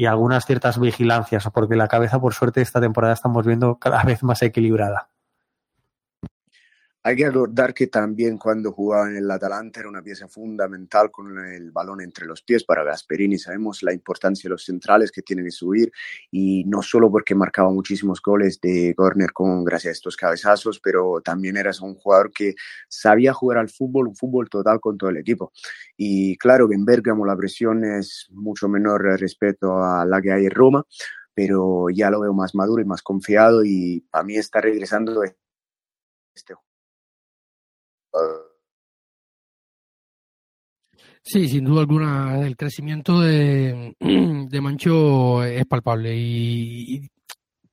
algunas ciertas vigilancias, porque la cabeza, por suerte, esta temporada estamos viendo cada vez más equilibrada. Hay que acordar que también cuando jugaba en el Atalanta era una pieza fundamental con el balón entre los pies para Gasperini. Sabemos la importancia de los centrales que tienen que subir y no solo porque marcaba muchísimos goles de corner con gracias a estos cabezazos, pero también eras un jugador que sabía jugar al fútbol, un fútbol total con todo el equipo. Y claro que en Bergamo la presión es mucho menor respecto a la que hay en Roma, pero ya lo veo más maduro y más confiado y para mí está regresando este juego Sí, sin duda alguna, el crecimiento de, de Mancho es palpable y,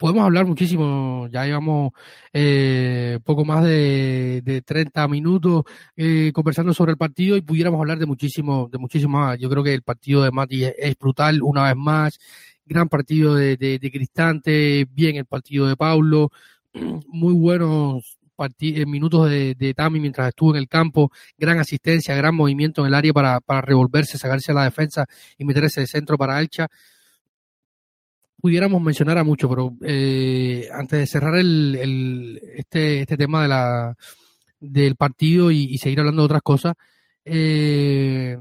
podemos hablar muchísimo, ya llevamos eh, poco más de, de 30 minutos eh, conversando sobre el partido y pudiéramos hablar de muchísimo, de muchísimo más. Yo creo que el partido de Mati es, brutal, una vez más, gran partido de, de, Cristante, bien el partido de Paulo, muy buenos en minutos de, de Tami mientras estuvo en el campo, gran asistencia, gran movimiento en el área para, para revolverse, sacarse a la defensa y meterse de centro para Alcha. Pudiéramos mencionar a mucho, pero eh, antes de cerrar el, este, este tema de la, del partido y, seguir hablando de otras cosas, eh,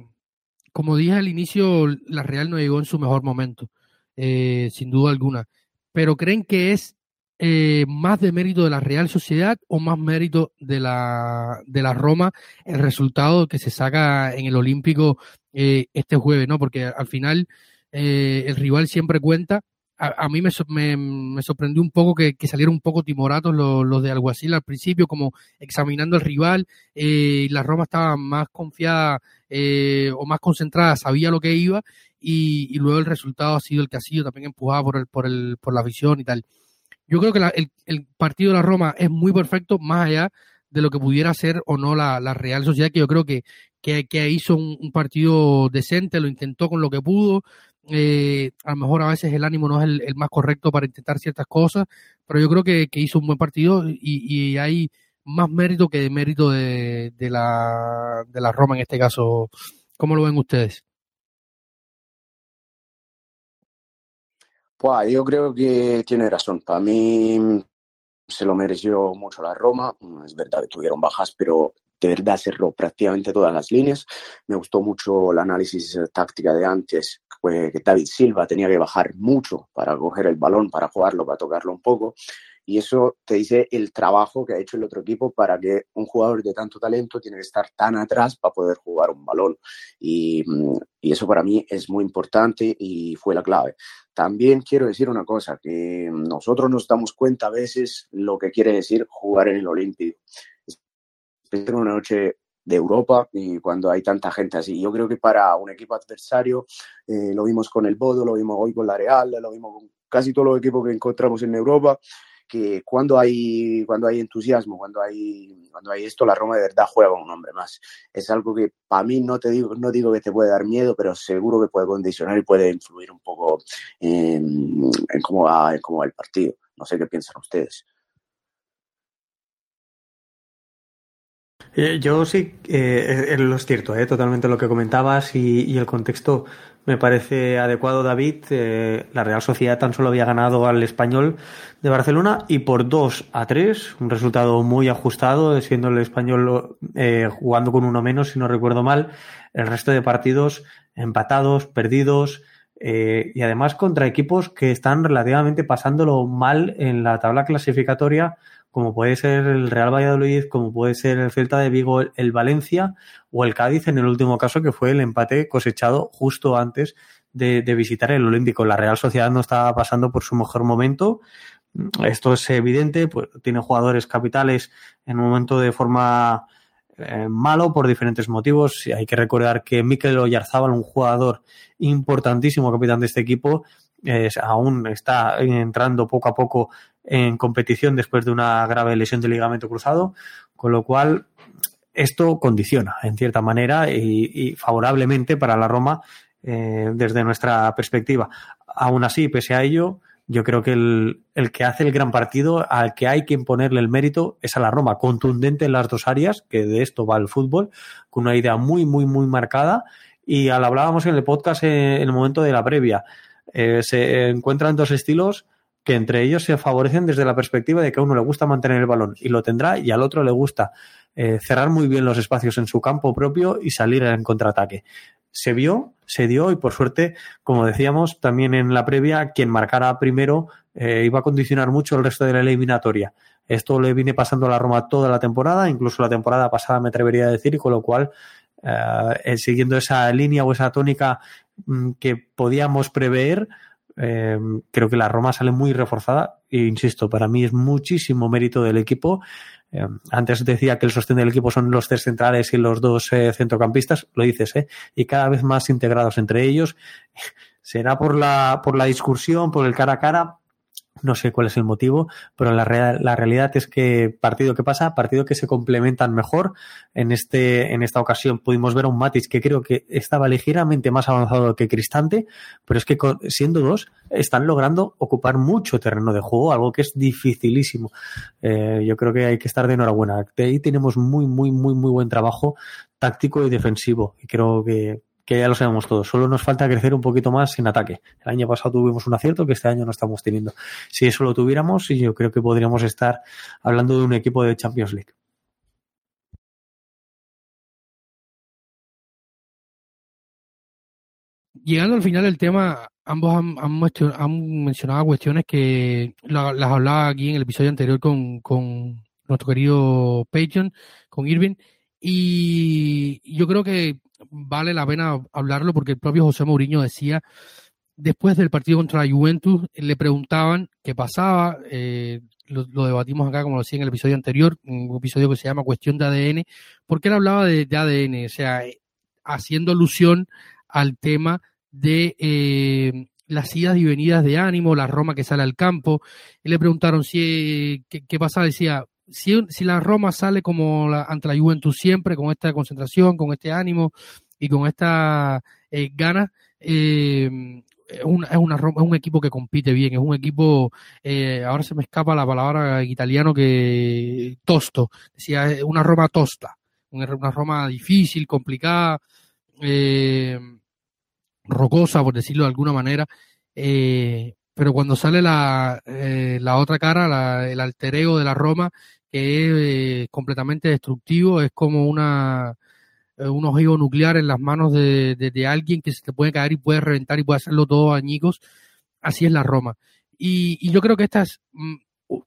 como dije al inicio, la Real no llegó en su mejor momento, eh, sin duda alguna. Pero creen que es eh, más de mérito de la Real Sociedad o más mérito de la, de la Roma el resultado que se saca en el Olímpico eh, este jueves, ¿no? Porque al final eh, el rival siempre cuenta. A, mí me, me, sorprendió un poco que, salieron un poco timoratos los, los, de Alguacil al principio, como examinando al rival. y la Roma estaba más confiada o más concentrada, sabía lo que iba y, y, luego el resultado ha sido el que ha sido, también empujado por, el, por, el, por la visión y tal. Yo creo que el, partido de la Roma es muy perfecto, más allá de lo que pudiera ser o no la, Real Sociedad, que yo creo que, que, hizo un, partido decente, lo intentó con lo que pudo. Eh, a lo mejor a veces el ánimo no es el, más correcto para intentar ciertas cosas, pero yo creo que, hizo un buen partido y, hay más mérito que mérito de, de, la, de la Roma en este caso. ¿Cómo lo ven ustedes? Pues yo creo que tiene razón. Para mí se lo mereció mucho la Roma. Es verdad que tuvieron bajas, pero de verdad cerró prácticamente todas las líneas. Me gustó mucho el análisis táctica de antes, que David Silva tenía que bajar mucho para coger el balón, para jugarlo, para tocarlo un poco. Y eso te dice el trabajo que ha hecho el otro equipo para que un jugador de tanto talento tiene que estar tan atrás para poder jugar un balón. Y, y eso para mí es muy importante y fue la clave. También quiero decir una cosa, que nosotros nos damos cuenta a veces lo que quiere decir jugar en el Olímpico. Es una noche de Europa y cuando hay tanta gente así. Yo creo que para un equipo adversario, eh, lo vimos con el Bodo, lo vimos hoy con la Real, lo vimos con casi todos los equipos que encontramos en Europa, que cuando hay, cuando hay entusiasmo, cuando hay, cuando hay esto, la Roma de verdad juega un hombre más. Es algo que para mí no te digo, no digo que te puede dar miedo, pero seguro que puede condicionar y puede influir un poco en cómo va, en cómo va el partido. No sé qué piensan ustedes. Yo sí, eh, es lo cierto, eh, totalmente lo que comentabas y, y, el contexto me parece adecuado, David. Eh, la Real Sociedad tan solo había ganado al español de Barcelona y por 2 a 3, un resultado muy ajustado, siendo el español eh, jugando con uno menos, si no recuerdo mal. El resto de partidos empatados, perdidos. Eh, y además contra equipos que están relativamente pasándolo mal en la tabla clasificatoria como puede ser el Real Valladolid, como puede ser el Celta de Vigo, el Valencia o el Cádiz en el último caso que fue el empate cosechado justo antes de, visitar el Olímpico. La Real Sociedad no estaba pasando por su mejor momento. Esto es evidente, pues tiene jugadores capitales en un momento de forma eh, malo por diferentes motivos. Hay que recordar que Mikel Oyarzábal, un jugador importantísimo capitán de este equipo, aún está entrando poco a poco en competición después de una grave lesión de ligamento cruzado, con lo cual esto condiciona en cierta manera y, favorablemente para la Roma eh, desde nuestra perspectiva. Aún así, pese a ello, yo creo que el, el, que hace el gran partido, al que hay que imponerle el mérito, es a la Roma, contundente en las dos áreas, que de esto va el fútbol, con una idea muy, muy, muy marcada. Y al hablábamos en el podcast en el momento de la previa. Eh, se encuentran dos estilos que entre ellos se favorecen desde la perspectiva de que a uno le gusta mantener el balón y lo tendrá y al otro le gusta eh, cerrar muy bien los espacios en su campo propio y salir en contraataque. Se vio, se dio y por suerte, como decíamos también en la previa, quien marcara primero eh, iba a condicionar mucho el resto de la eliminatoria. Esto le viene pasando a la Roma toda la temporada, incluso la temporada pasada me atrevería a decir, y con lo cual, siguiendo esa línea o esa tónica que podíamos prever, eh, creo que la Roma sale muy reforzada e insisto, para mí es muchísimo mérito del equipo. Eh, antes decía que el sostén del equipo son los tres centrales y los dos eh, centrocampistas, lo dices, ¿eh? Y cada vez más integrados entre ellos. Será por la, por la discursión, por el cara a cara, no sé cuál es el motivo, pero la, la realidad es que partido que pasa, partido que se complementan mejor. En, este, en esta ocasión pudimos ver a un Matic que creo que estaba ligeramente más avanzado que Cristante, pero es que siendo dos están logrando ocupar mucho terreno de juego, algo que es dificilísimo. Eh, yo creo que hay que estar de enhorabuena. De ahí tenemos muy, muy, muy, muy buen trabajo táctico y defensivo. Y creo que que ya lo sabemos todos. Solo nos falta crecer un poquito más en ataque. El año pasado tuvimos un acierto que este año no estamos teniendo. Si eso lo tuviéramos, yo creo que podríamos estar hablando de un equipo de Champions League. Llegando al final del tema, ambos han, mencionado cuestiones que las hablaba aquí en el episodio anterior con, con nuestro querido Patreon, con Irving, y yo creo que vale la pena hablarlo porque el propio José Mourinho decía, después del partido contra la Juventus, le preguntaban qué pasaba, eh, lo, debatimos acá, como lo decía en el episodio anterior, un episodio que se llama Cuestión de ADN, porque él hablaba de, ADN, o sea, haciendo alusión al tema de eh, las idas y venidas de ánimo, la Roma que sale al campo, y le preguntaron si qué, qué pasaba, decía, si, si la Roma sale como la, ante la Juventus siempre, con esta concentración, con este ánimo y con esta eh, ganas, eh, es, una, es, una, es un equipo que compite bien, es un equipo, eh, ahora se me escapa la palabra en italiano que tosto, decía, una Roma tosta, una, Roma difícil, complicada, eh, rocosa, por decirlo de alguna manera, eh, pero cuando sale la, la otra cara, la, el alter ego de la Roma, que es eh, completamente destructivo, es como una eh, un ojivo nuclear en las manos de, de, alguien que se te puede caer y puede reventar y puede hacerlo todo añicos. Así es la Roma. Y, yo creo que esta es mm,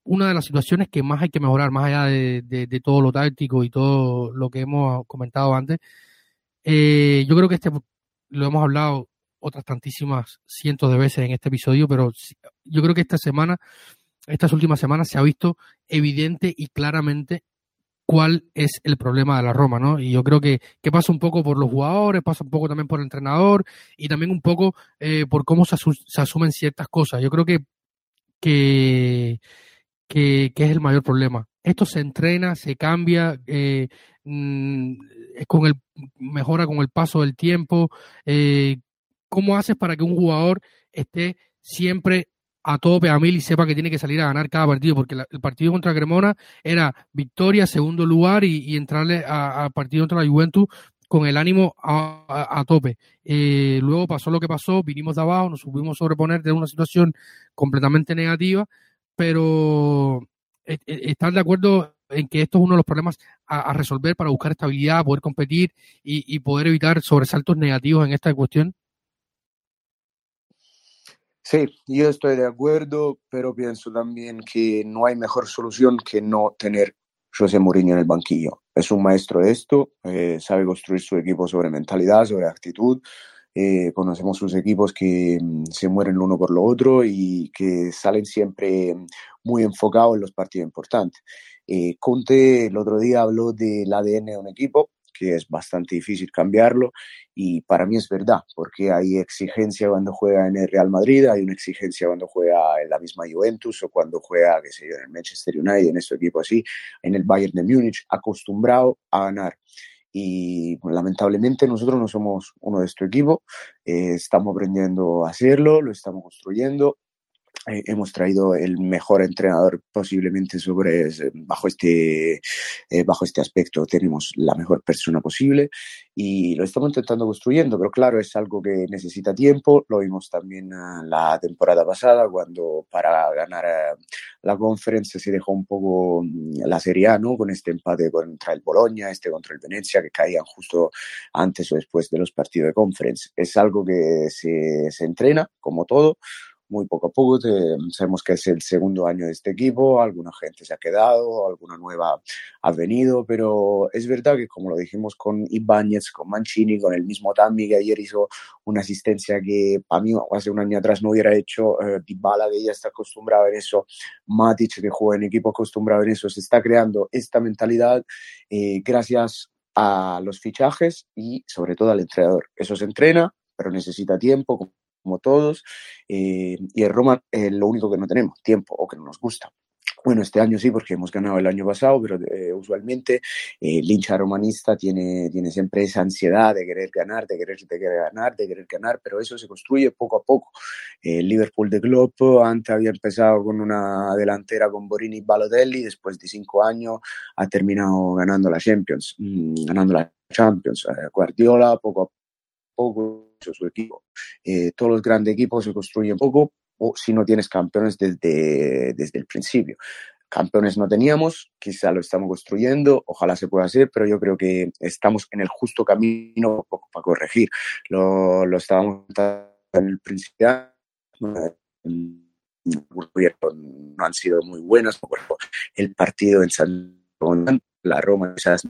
una de las situaciones que más hay que mejorar, más allá de, todo lo táctico y todo lo que hemos comentado antes. Eh, yo creo que este lo hemos hablado otras tantísimas cientos de veces en este episodio, pero yo creo que esta semana, estas últimas semanas, se ha visto evidente y claramente cuál es el problema de la Roma, ¿no? Y yo creo que, que pasa un poco por los jugadores, pasa un poco también por el entrenador y también un poco eh, por cómo se, asumen ciertas cosas. Yo creo que, que, que, es el mayor problema. Esto se entrena, se cambia, eh, mm, con el, mejora con el paso del tiempo. Eh, ¿Cómo haces para que un jugador esté siempre a tope a mil y sepa que tiene que salir a ganar cada partido, porque el partido contra Cremona era victoria, segundo lugar y, entrarle al partido contra la Juventus con el ánimo a, tope. Eh, luego pasó lo que pasó, vinimos de abajo, nos subimos a sobreponer de una situación completamente negativa, pero eh, eh, ¿están de acuerdo en que esto es uno de los problemas a, resolver para buscar estabilidad, poder competir y poder evitar sobresaltos negativos en esta cuestión? Sí, yo estoy de acuerdo, pero pienso también que no hay mejor solución que no tener José Mourinho en el banquillo. Es un maestro de esto, eh, sabe construir su equipo sobre mentalidad, sobre actitud. Eh, conocemos sus equipos que mm, se mueren uno por lo otro y que salen siempre muy enfocados en los partidos importantes. Eh, Conte el otro día habló del ADN de un equipo que es bastante difícil cambiarlo y para mí es verdad, porque hay exigencia cuando juega en el Real Madrid, hay una exigencia cuando juega en la misma Juventus o cuando juega, qué sé yo, en el Manchester United, en este equipo así, en el Bayern de Múnich, acostumbrado a ganar. Y lamentablemente nosotros no somos uno de este equipo, eh, estamos aprendiendo a hacerlo, lo estamos construyendo, eh, hemos traído el mejor entrenador posiblemente sobre bajo este eh, bajo este aspecto. Tenemos la mejor persona posible y lo estamos intentando construyendo pero claro es algo que necesita tiempo. Lo vimos también ah, la temporada pasada cuando para ganar ah, la conference se dejó un poco mm, la Serie A ¿no? con este empate contra el Bologna este contra el Venecia que caían justo antes o después de los partidos de conference. Es algo que se, se entrena como todo muy poco a poco. sabemos que es el segundo año de este equipo, alguna gente se ha quedado, alguna nueva ha venido, pero es verdad que como lo dijimos con Ibáñez, con Mancini, con el mismo Tammy que ayer hizo una asistencia que para mí hace un año atrás no hubiera hecho, eh, Dybala que ya está acostumbrado en eso, Matic que juega en equipo acostumbrado en eso, se está creando esta mentalidad eh, gracias a los fichajes y sobre todo al entrenador. Eso se entrena, pero necesita tiempo, como todos, eh, y en Roma es lo único que no tenemos, tiempo o que no nos gusta. Bueno, este año sí, porque hemos ganado el año pasado, pero eh, usualmente eh, el hincha romanista tiene, tiene siempre esa ansiedad de querer ganar, de querer, de querer ganar, de querer ganar, pero eso se construye poco a poco. el Liverpool de Klopp antes había empezado con una delantera con Borini y Balotelli, después de cinco años ha terminado ganando la Champions, mm, ganando la Champions. Guardiola poco a poco su equipo. Eh, todos los grandes equipos se construyen poco o si no tienes campeones desde, desde el principio. Campeones no teníamos, quizá lo estamos construyendo, ojalá se pueda hacer, pero yo creo que estamos en el justo camino para corregir. Lo, lo estábamos en el principio, no han sido muy buenos. El partido en San la Roma quizás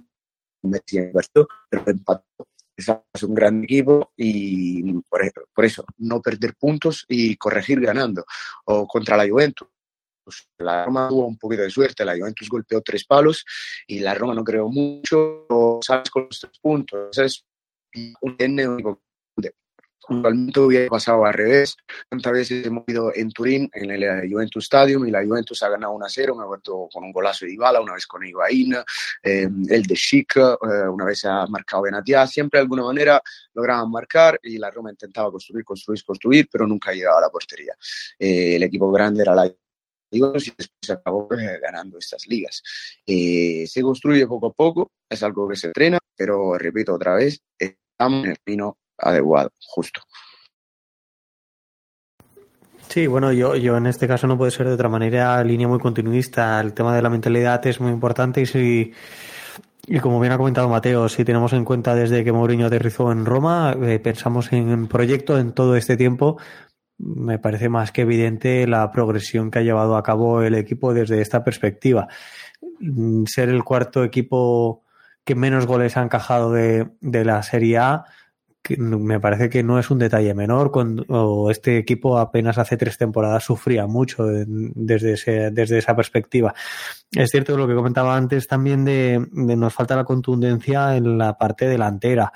pero empató es un gran equipo y por, por, eso no perder puntos y corregir ganando. O contra la Juventus. La Roma tuvo un poquito de suerte, la Juventus golpeó tres palos y la Roma no creó mucho, sabes con los tres puntos. Es un Actualmente hubiera pasado al revés. Tantas veces hemos ido en Turín, en el Juventus Stadium, y la Juventus ha ganado 1-0. Me ha vuelto con un golazo de Ibala, una vez con Higuaín, eh, el de Chic, eh, una vez ha marcado Benatia. Siempre de alguna manera lograban marcar y la Roma intentaba construir, construir, construir, pero nunca llegaba a la portería. Eh, el equipo grande era la y después se acabó ganando estas ligas. se construye poco a poco, es algo que se entrena, pero repito otra vez, estamos en el pino adecuado, justo. Sí, bueno, yo, yo en este caso no puede ser de otra manera, línea muy continuista. El tema de la mentalidad es muy importante y si, y como bien ha comentado Mateo, si tenemos en cuenta desde que Mourinho aterrizó en Roma, eh, pensamos en proyecto en todo este tiempo me parece más que evidente la progresión que ha llevado a cabo el equipo desde esta perspectiva. Mm, ser el cuarto equipo que menos goles ha encajado de, de la Serie A me parece que no es un detalle menor. Cuando este equipo apenas hace tres temporadas sufría mucho desde, desde esa perspectiva. Es cierto lo que comentaba antes también de, de, nos falta la contundencia en la parte delantera.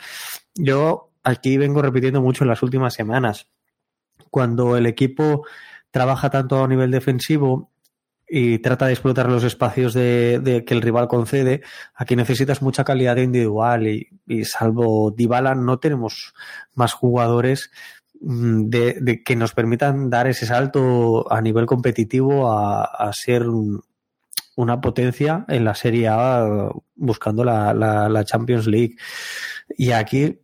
Yo aquí vengo repitiendo mucho en las últimas semanas. Cuando el equipo trabaja tanto a nivel defensivo, y trata de explotar los espacios de, que el rival concede, aquí necesitas mucha calidad individual y, salvo Dybala no tenemos más jugadores mm, de, que nos permitan dar ese salto a nivel competitivo a, ser una potencia en la Serie A buscando la, la Champions League. Y aquí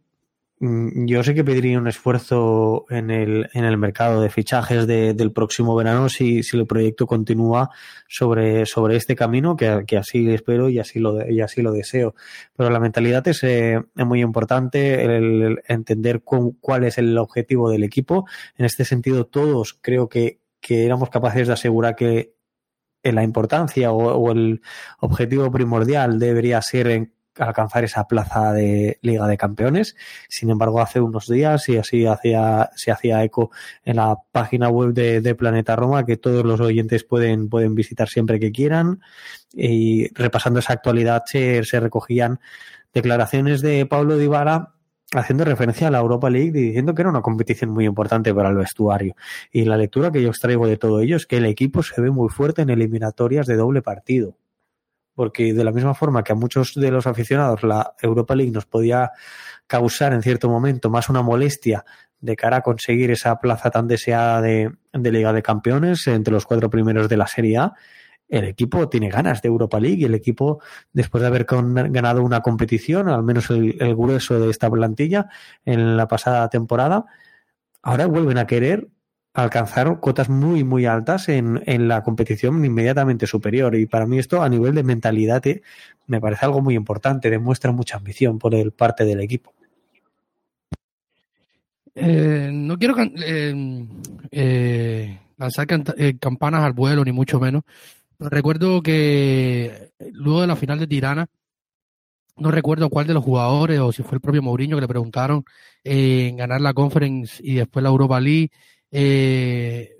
yo sé que pediría un esfuerzo en el, en el mercado de fichajes del próximo verano si, si el proyecto continúa sobre, sobre este camino, que, que así espero y así lo, y así lo deseo. Pero la mentalidad es, eh, muy importante, el, entender cuál es el objetivo del equipo. En este sentido, todos creo que, que éramos capaces de asegurar que la importancia o, o, el objetivo primordial debería ser en alcanzar esa plaza de Liga de Campeones. Sin embargo, hace unos días, y así hacía, se hacía eco en la página web de, Planeta Roma, que todos los oyentes pueden, pueden visitar siempre que quieran. Y repasando esa actualidad, se, recogían declaraciones de Pablo Dybala haciendo referencia a la Europa League diciendo que era una competición muy importante para el vestuario. Y la lectura que yo extraigo de todo ello es que el equipo se ve muy fuerte en eliminatorias de doble partido porque de la misma forma que a muchos de los aficionados la Europa League nos podía causar en cierto momento más una molestia de cara a conseguir esa plaza tan deseada de, Liga de Campeones entre los cuatro primeros de la Serie A, el equipo tiene ganas de Europa League y el equipo, después de haber ganado una competición, al menos el grueso de esta plantilla en la pasada temporada, ahora vuelven a querer alcanzar cotas muy, muy altas en, en, la competición inmediatamente superior. Y para mí esto a nivel de mentalidad eh, me parece algo muy importante, demuestra mucha ambición por el parte del equipo. Eh, no quiero eh, lanzar campanas al vuelo, ni mucho menos. Recuerdo que luego de la final de Tirana, no recuerdo cuál de los jugadores o si fue el propio Mourinho que le preguntaron en ganar la Conference y después la Europa League eh,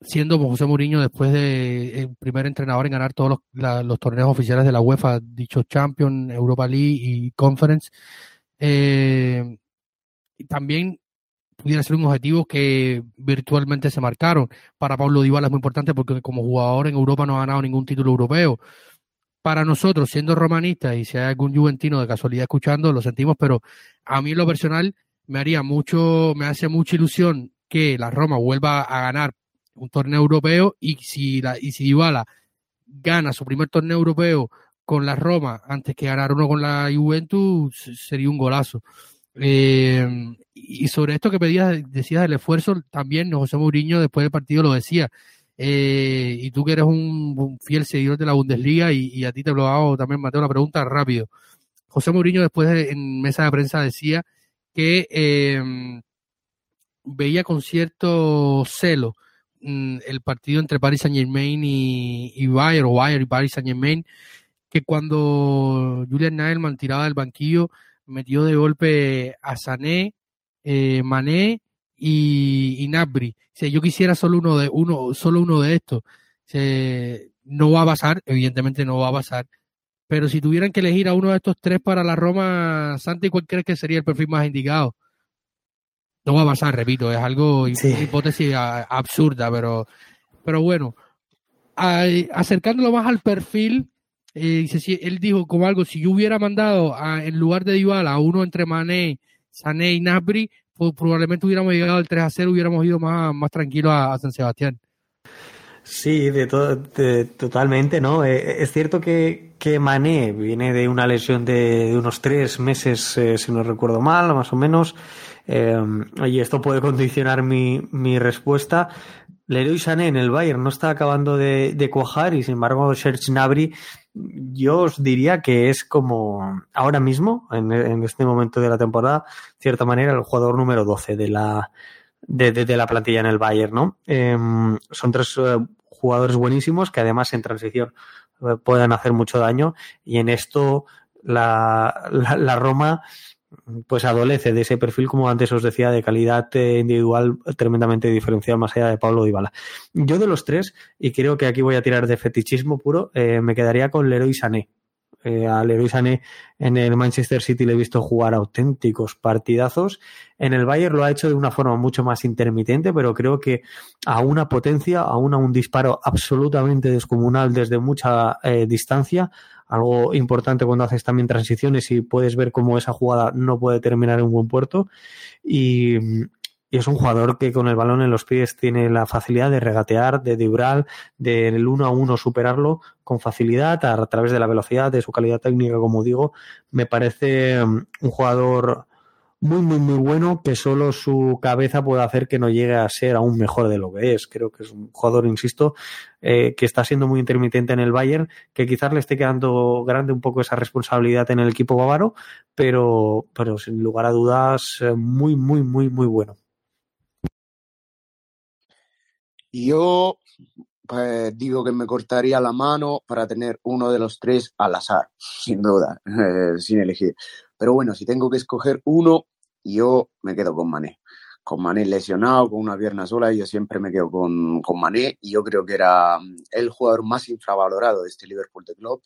siendo José Mourinho después de el primer entrenador en ganar todos los, torneos oficiales de la UEFA, dicho Champion, Europa League y Conference. Eh, también pudiera ser un objetivo que virtualmente se marcaron. Para Pablo Dybala es muy importante porque como jugador en Europa no ha ganado ningún título europeo. Para nosotros, siendo romanistas, y si hay algún juventino de casualidad escuchando, lo sentimos, pero a mí en lo personal me haría mucho, me hace mucha ilusión que la Roma vuelva a ganar un torneo europeo y si la, y si Dybala gana su primer torneo europeo con la Roma antes que ganar uno con la Juventus sería un golazo. Eh, y sobre esto que pedías, decías del esfuerzo, también José Mourinho después del partido lo decía. Eh, y tú que eres un, fiel seguidor de la Bundesliga y, a ti te lo hago también, Mateo, la pregunta rápido. José Mourinho después en mesa de prensa decía que eh, veía con cierto celo mm, el partido entre Paris Saint Germain y, y Bayern, o Bayern y Paris Saint Germain, que cuando Julian Nagelsmann tiraba del banquillo, metió de golpe a Sané, eh, Mané y, y Nabri. yo quisiera solo uno de uno, solo uno de estos. no va a pasar, evidentemente no va a pasar. Pero si tuvieran que elegir a uno de estos tres para la Roma, Santi, ¿cuál crees que sería el perfil más indicado? No va a pasar, repito, es algo, una hipótesis absurda, pero, pero bueno, acercándolo más al perfil, eh, él dijo como algo, si yo hubiera mandado a, en lugar de Dybala a uno entre Mané, Sané y Nabri, pues probablemente hubiéramos llegado al 3 a 0, hubiéramos ido más, más tranquilo a, San Sebastián. Sí, de, totalmente, ¿no? Eh, es cierto que, que Mané viene de una lesión de, unos tres meses, eh, si no recuerdo mal, más o menos. Eh, y esto puede condicionar mi, mi respuesta. Leroy Sané en el Bayern no está acabando de, de cuajar y sin embargo Serge Gnabry yo os diría que es como ahora mismo, en, en, este momento de la temporada, de cierta manera, el jugador número 12 de la, de, la plantilla en el Bayern, ¿no? Em, son tres eh, jugadores buenísimos que además en transición eh, pueden hacer mucho daño y en esto la, la, Roma pues adolece de ese perfil, como antes os decía, de calidad eh, individual tremendamente diferencial más allá de Pablo Dybala. Yo de los tres, y creo que aquí voy a tirar de fetichismo puro, me quedaría con Leroy Sané eh, a Leroy Sané en el Manchester City le he visto jugar auténticos partidazos. En el Bayern lo ha hecho de una forma mucho más intermitente, pero creo que a una potencia, a un disparo absolutamente descomunal desde mucha eh, distancia, algo importante cuando haces también transiciones y puedes ver cómo esa jugada no puede terminar en un buen puerto. Y, es un jugador que con el balón en los pies tiene la facilidad de regatear, de dibrar, de el uno a uno superarlo con facilidad a, través de la velocidad, de su calidad técnica, como digo. Me parece um, un jugador muy, muy, muy bueno que solo su cabeza puede hacer que no llegue a ser aún mejor de lo que es. Creo que es un jugador, insisto, eh, que está siendo muy intermitente en el Bayern, que quizás le esté quedando grande un poco esa responsabilidad en el equipo bávaro, pero, pero sin lugar a dudas, eh, muy, muy, muy, muy bueno. Yo pues, digo que me cortaría la mano para tener uno de los tres al azar, sin duda, eh, sin elegir. Pero bueno, si tengo que escoger uno, yo me quedo con Mané con Mané lesionado, con una pierna sola, y yo siempre me quedo con, con Mané y yo creo que era mm, el jugador más infravalorado de este Liverpool de club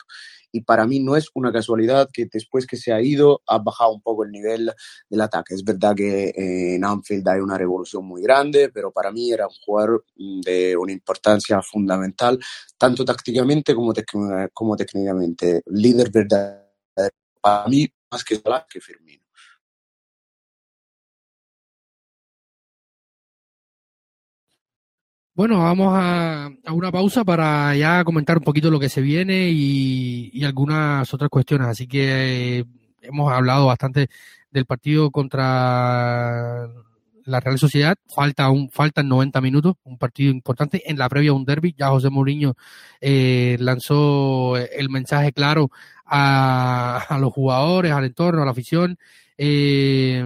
y para mí no es una casualidad que después que se ha ido ha bajado un poco el nivel del ataque. Es verdad que en Anfield hay una revolución muy grande, pero para mí era un jugador mm, de una importancia fundamental, tanto tácticamente como, como técnicamente. Líder verdadero para mí más que Salah que Firmino. Bueno, vamos a, una pausa para ya comentar un poquito lo que se viene y, algunas otras cuestiones. Así que eh, hemos hablado bastante del partido contra la Real Sociedad. Falta un, faltan 90 minutos, un partido importante. En la previa un derby, ya José Mourinho eh, lanzó el mensaje claro a, a, los jugadores, al entorno, a la afición. Eh,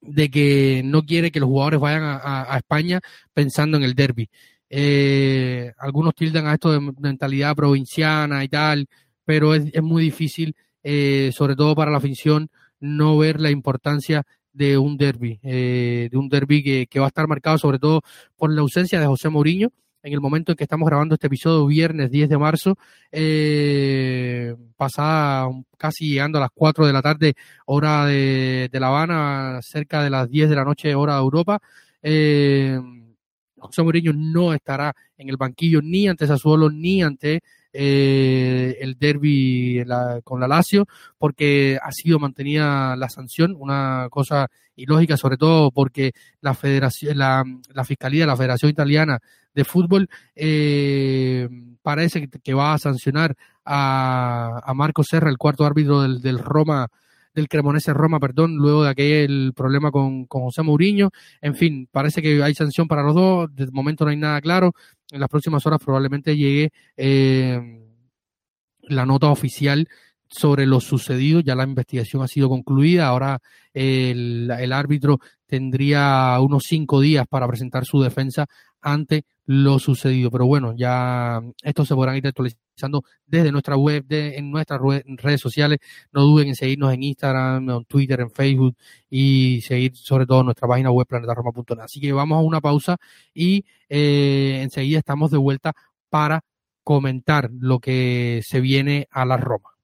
de que no quiere que los jugadores vayan a, España pensando en el derby. Eh, algunos tildan a esto de mentalidad provinciana y tal, pero es, muy difícil, eh, sobre todo para la afición, no ver la importancia de un derby, eh, de un derby que, que, va a estar marcado sobre todo por la ausencia de José Mourinho, en el momento en que estamos grabando este episodio, viernes 10 de marzo, eh, pasada casi llegando a las 4 de la tarde, hora de, La Habana, cerca de las 10 de la noche, hora de Europa. Eh, José Mourinho no estará en el banquillo ni ante Sassuolo ni ante eh, el derby con la Lazio, porque ha sido mantenida la sanción, una cosa ilógica, sobre todo porque la federación, la, la fiscalía, la Federación Italiana de Fútbol eh, parece que, va a sancionar a, a Marco Serra, el cuarto árbitro del, del Roma del Cremonese Roma, perdón, luego de aquel problema con, con José Mourinho. En fin, parece que hay sanción para los dos. De momento no hay nada claro. En las próximas horas probablemente llegue eh, la nota oficial sobre lo sucedido. Ya la investigación ha sido concluida. Ahora el, el árbitro tendría unos cinco días para presentar su defensa ante lo sucedido. Pero bueno, ya esto se podrán ir actualizando desde nuestra web, de, en nuestras redes sociales. No duden en seguirnos en Instagram, en Twitter, en Facebook y seguir sobre todo nuestra página web planetaroma.net. Así que vamos a una pausa y eh, enseguida estamos de vuelta para comentar lo que se viene a la Roma.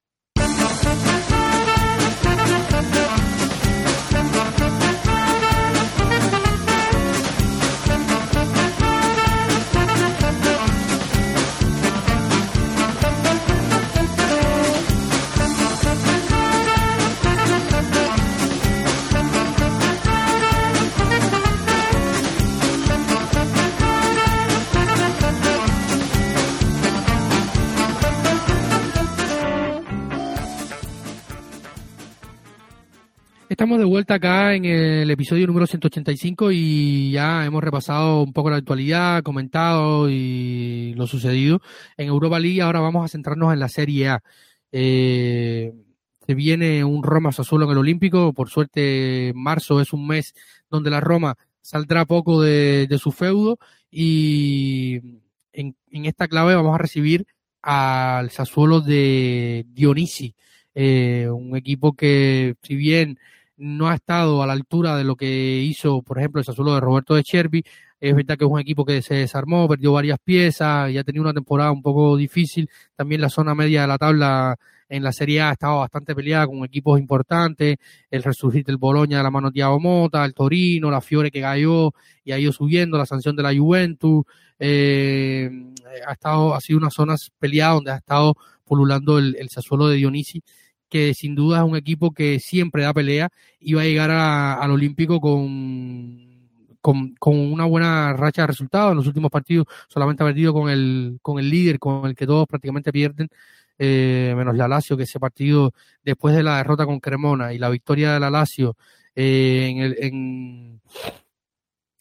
Estamos de vuelta acá en el episodio número 185 y ya hemos repasado un poco la actualidad, comentado y lo sucedido en Europa League. Ahora vamos a centrarnos en la Serie A. Eh, se viene un Roma Sassuolo en el Olímpico. Por suerte, marzo es un mes donde la Roma saldrá poco de, su feudo y en, esta clave vamos a recibir al Sassuolo de Dionisi, eh, un equipo que si bien no ha estado a la altura de lo que hizo, por ejemplo, el Sassuolo de Roberto de Chervi, es verdad que es un equipo que se desarmó, perdió varias piezas, y ha tenido una temporada un poco difícil. También la zona media de la tabla en la Serie A ha estado bastante peleada con equipos importantes, el resurgir del Boloña de la mano Thiago Mota, el Torino, la Fiore que cayó y ha ido subiendo, la sanción de la Juventus, eh, ha estado, ha sido una zona peleada donde ha estado pululando el, el Sassuolo de Dionisi, que sin duda es un equipo que siempre da pelea y va a llegar al Olímpico con con, una buena racha de resultados. En los últimos partidos solamente ha perdido con el, con el líder, con el que todos prácticamente pierden, eh, menos la Lazio, que ese partido después de la derrota con Cremona y la victoria de la Lazio eh, en, el, en,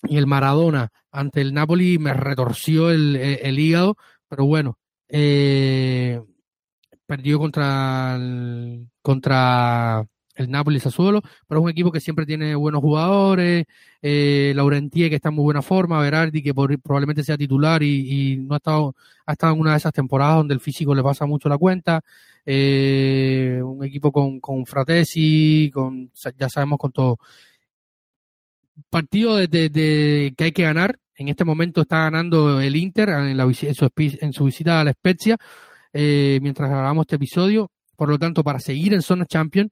el Maradona ante el Napoli me retorció el, el, hígado, pero bueno, eh, perdió contra contra el Napoli Sassuolo, pero es un equipo que siempre tiene buenos jugadores, eh, Laurentier que está en muy buena forma, Berardi que probablemente sea titular y, no ha estado, ha estado en una de esas temporadas donde el físico le pasa mucho la cuenta, eh, un equipo con, con Fratesi, con, ya sabemos con todo. Partido de, que hay que ganar, en este momento está ganando el Inter en, la, en su visita a la Spezia, eh, mientras grabamos este episodio, por lo tanto, para seguir en zona champion,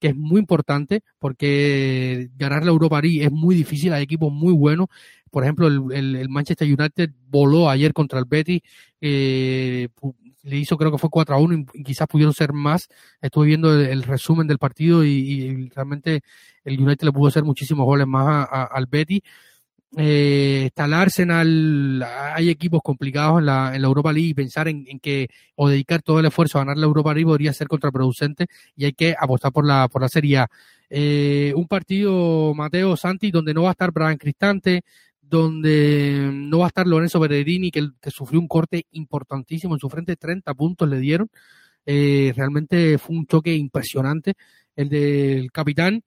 que es muy importante porque ganar la Europa League es muy difícil, hay equipos muy buenos. Por ejemplo, el, Manchester United voló ayer contra el Betis, eh, le hizo creo que fue 4 a 1 y quizás pudieron ser más. Estuve viendo el, resumen del partido y, realmente el United le pudo hacer muchísimos goles más al Betis. Eh, está el Arsenal, hay equipos complicados en la, en la Europa League y pensar en, que o dedicar todo el esfuerzo a ganar la Europa League podría ser contraproducente y hay que apostar por la, por la Serie A. Eh, un partido, Mateo Santi, donde no va a estar Brian Cristante, donde no va a estar Lorenzo Berrerini, que, que sufrió un corte importantísimo en su frente, 30 puntos le dieron. Eh, realmente fue un choque impresionante el del capitán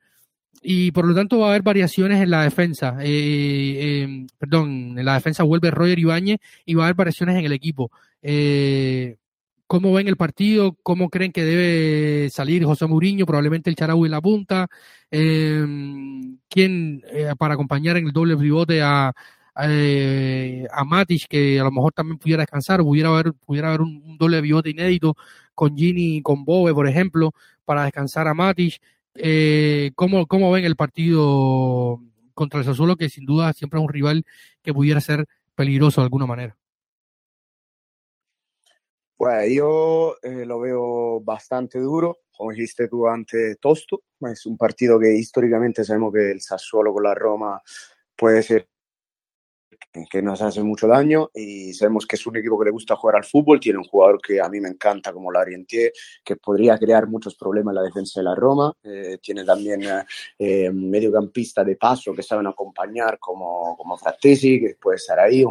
y por lo tanto va a haber variaciones en la defensa. Eh, eh, perdón, en la defensa vuelve Roger Ibáñez y va a haber variaciones en el equipo. Eh, ¿Cómo ven el partido? ¿Cómo creen que debe salir José Mourinho? Probablemente el Charaui en la punta. ¿Quién para acompañar en el doble pivote a, a Matic, que a lo mejor también pudiera descansar? Pudiera haber, pudiera haber un, doble pivote inédito con Gini y con Bobe, por ejemplo, para descansar a Matic. Eh, ¿cómo, ¿Cómo ven el partido contra el Sassuolo, que sin duda siempre es un rival que pudiera ser peligroso de alguna manera? Pues yo eh, lo veo bastante duro, como dijiste tú antes, tosto. Es un partido que históricamente sabemos que el Sassuolo con la Roma puede ser que nos hace mucho daño y sabemos que es un equipo que le gusta jugar al fútbol, tiene un jugador que a mí me encanta como Larientier, que podría crear muchos problemas en la defensa de la Roma, eh, tiene también eh, eh, mediocampista de paso que saben acompañar como, como Frattesi, que puede estar ahí.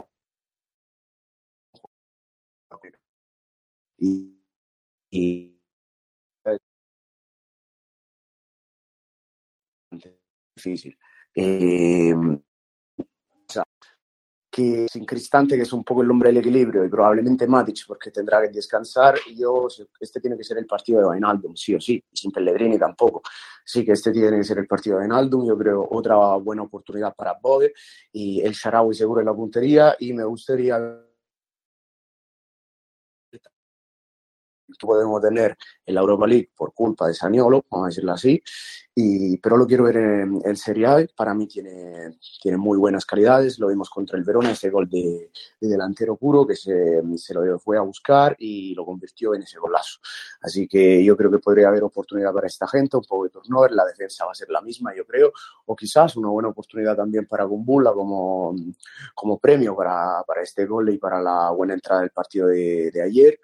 Y, y difícil. Eh, que sin Cristante, que es un poco el hombre del equilibrio, y probablemente Matic, porque tendrá que descansar, yo, este tiene que ser el partido de Wijnaldum, sí o sí, sin Pellegrini tampoco. Sí que este tiene que ser el partido de Wijnaldum, yo creo otra buena oportunidad para Bode, y el Sharawi seguro en la puntería, y me gustaría podemos tener en la Europa League por culpa de Saniolo, vamos a decirlo así, y, pero lo quiero ver en, Serie A, para mí tiene, tiene muy buenas calidades, lo vimos contra el Verona, ese gol de, delantero puro que se, se, lo fue a buscar y lo convirtió en ese golazo. Así que yo creo que podría haber oportunidad para esta gente, un poco de turnover, la defensa va a ser la misma, yo creo, o quizás una buena oportunidad también para Gumbula como, como premio para, para este gol y para la buena entrada del partido de, de ayer.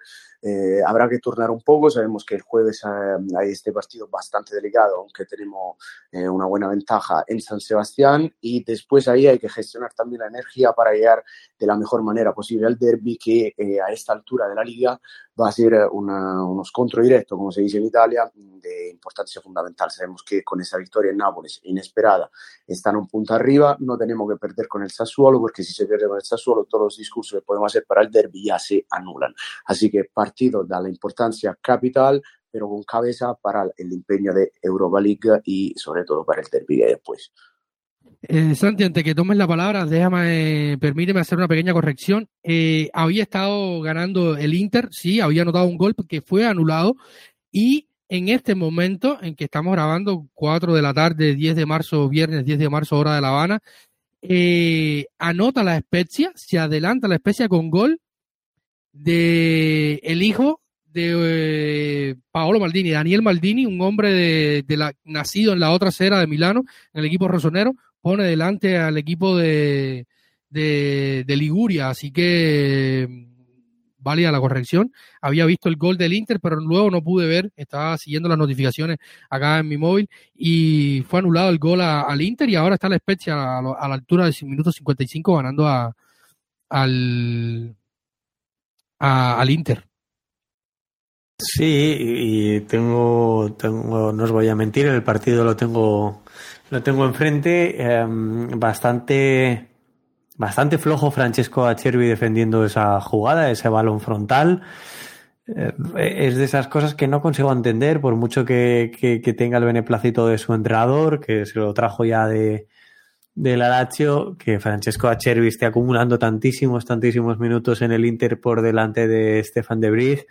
Eh, habrá que turnar un poco, sabemos que el jueves eh, hay este partido bastante delicado, aunque tenemos tenemos eh, una buena ventaja en San Sebastián y después ahí hay que gestionar también la energía para llegar de la mejor manera posible al derby que eh, a esta altura de la liga va a ser una, uno scontro directo, como se dice en Italia, de importancia fundamental. Sabemos que con esa victoria en Nápoles, inesperada, están un punto arriba, no tenemos que perder con el Sassuolo, porque si se pierde con el Sassuolo, todos los discursos que podemos hacer para el derby ya se anulan. Así que partido da la importancia capital, pero con cabeza para el empeño de Europa League y sobre todo para el derby de después. Eh, Santi, antes que tomes la palabra, déjame, permíteme hacer una pequeña corrección. Eh, había estado ganando el Inter, sí, había anotado un gol que fue anulado y en este momento en que estamos grabando 4 de la tarde, 10 de marzo, viernes 10 de marzo, hora de La Habana, eh, anota la Spezia, se adelanta la Spezia con gol de el hijo de eh, Paolo Maldini, Daniel Maldini, un hombre de, la, nacido en la otra acera de Milano, en el equipo rosonero, pone delante al equipo de, de, Liguria, así que válida la corrección. Había visto el gol del Inter, pero luego no pude ver, estaba siguiendo las notificaciones acá en mi móvil y fue anulado el gol al Inter y ahora está la Spezia a, a la altura de minuto 55 ganando a, al, al Inter. Sí, y tengo, tengo, no os voy a mentir, el partido lo tengo, lo tengo enfrente, em, bastante, bastante flojo Francesco Acerbi defendiendo esa jugada, ese balón frontal. Eh, es de esas cosas que no consigo entender, por mucho que, tenga el beneplácito de su entrenador, que se lo trajo ya de, de la Lazio, que Francesco Acerbi esté acumulando tantísimos, tantísimos minutos en el Inter por delante de Stefan de Vrij.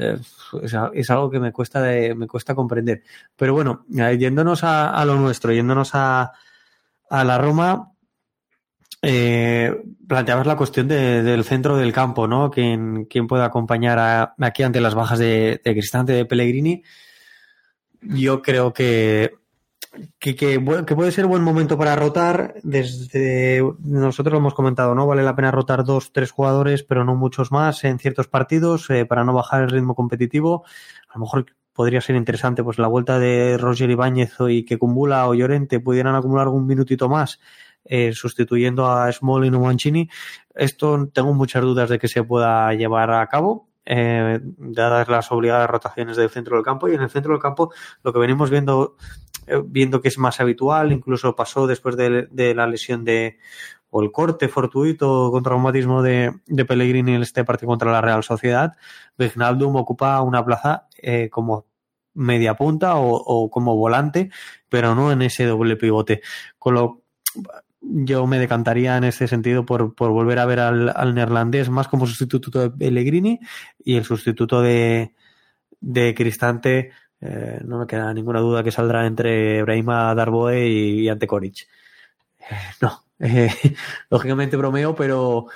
Eh, es, es algo que me cuesta me cuesta comprender. Pero bueno, eh, yéndonos a, a lo nuestro, yéndonos a, a la Roma, eh, planteabas la cuestión de- del centro del campo, ¿no? ¿Quién, quién puede acompañar aquí ante las bajas de, de Cristante, de Pellegrini? Yo creo que, que, que, que puede ser buen momento para rotar. Desde nosotros lo hemos comentado, ¿no? Vale la pena rotar dos, tres jugadores, pero no muchos más en ciertos partidos eh, para no bajar el ritmo competitivo. A lo mejor podría ser interesante, pues la vuelta de Roger Ibáñez y que Cumbula o Llorente pudieran acumular algún minutito más eh, sustituyendo a Smalling o Mancini. Esto tengo muchas dudas de que se pueda llevar a cabo, eh, dadas las obligadas rotaciones del centro del campo. Y en el centro del campo lo que venimos viendo, eh, viendo que es más habitual, incluso pasó después de, la lesión de o el corte fortuito con traumatismo de, de Pellegrini en este partido contra la Real Sociedad, Wijnaldum ocupa una plaza eh, como media punta o, o como volante, pero no en ese doble pivote. Con lo yo me decantaría en ese sentido por, por volver a ver al, neerlandés más como sustituto de Pellegrini y el sustituto de, de Cristante. Eh, no me queda ninguna duda que saldrá entre Brahima Darboe y, y Ante Coric. Eh, no, lógicamente bromeo, pero,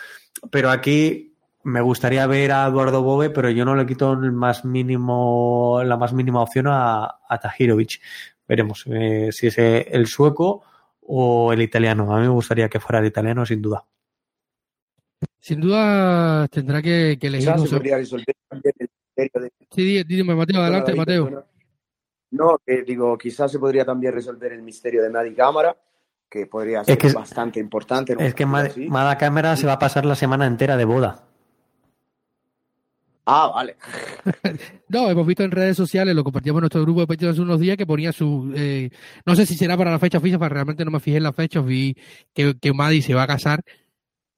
pero aquí me gustaría ver a Eduardo Bove, pero yo no le quito el más mínimo, la más mínima opción a, a Tahirovic. Veremos eh, si es el sueco o el italiano. A mí me gustaría que fuera el italiano, sin duda. Sin duda tendrá que, que elegir. Quizás se podría resolver también el misterio de... Sí, dime, Mateo, adelante, Mateo. No, que digo, quizás se podría también resolver el misterio de Madi Cámara, que podría ser Es que es- bastante importante. en Es que partido Mad- así. Mada Cámara se va a pasar la semana entera de boda. Ah, vale. No, hemos visto en redes sociales, lo compartíamos en nuestro grupo de Patreon hace unos días, que ponía su. eh, no sé si será para la fecha fija, porque realmente no me fijé en la fecha, vi que, que Madi se va a casar.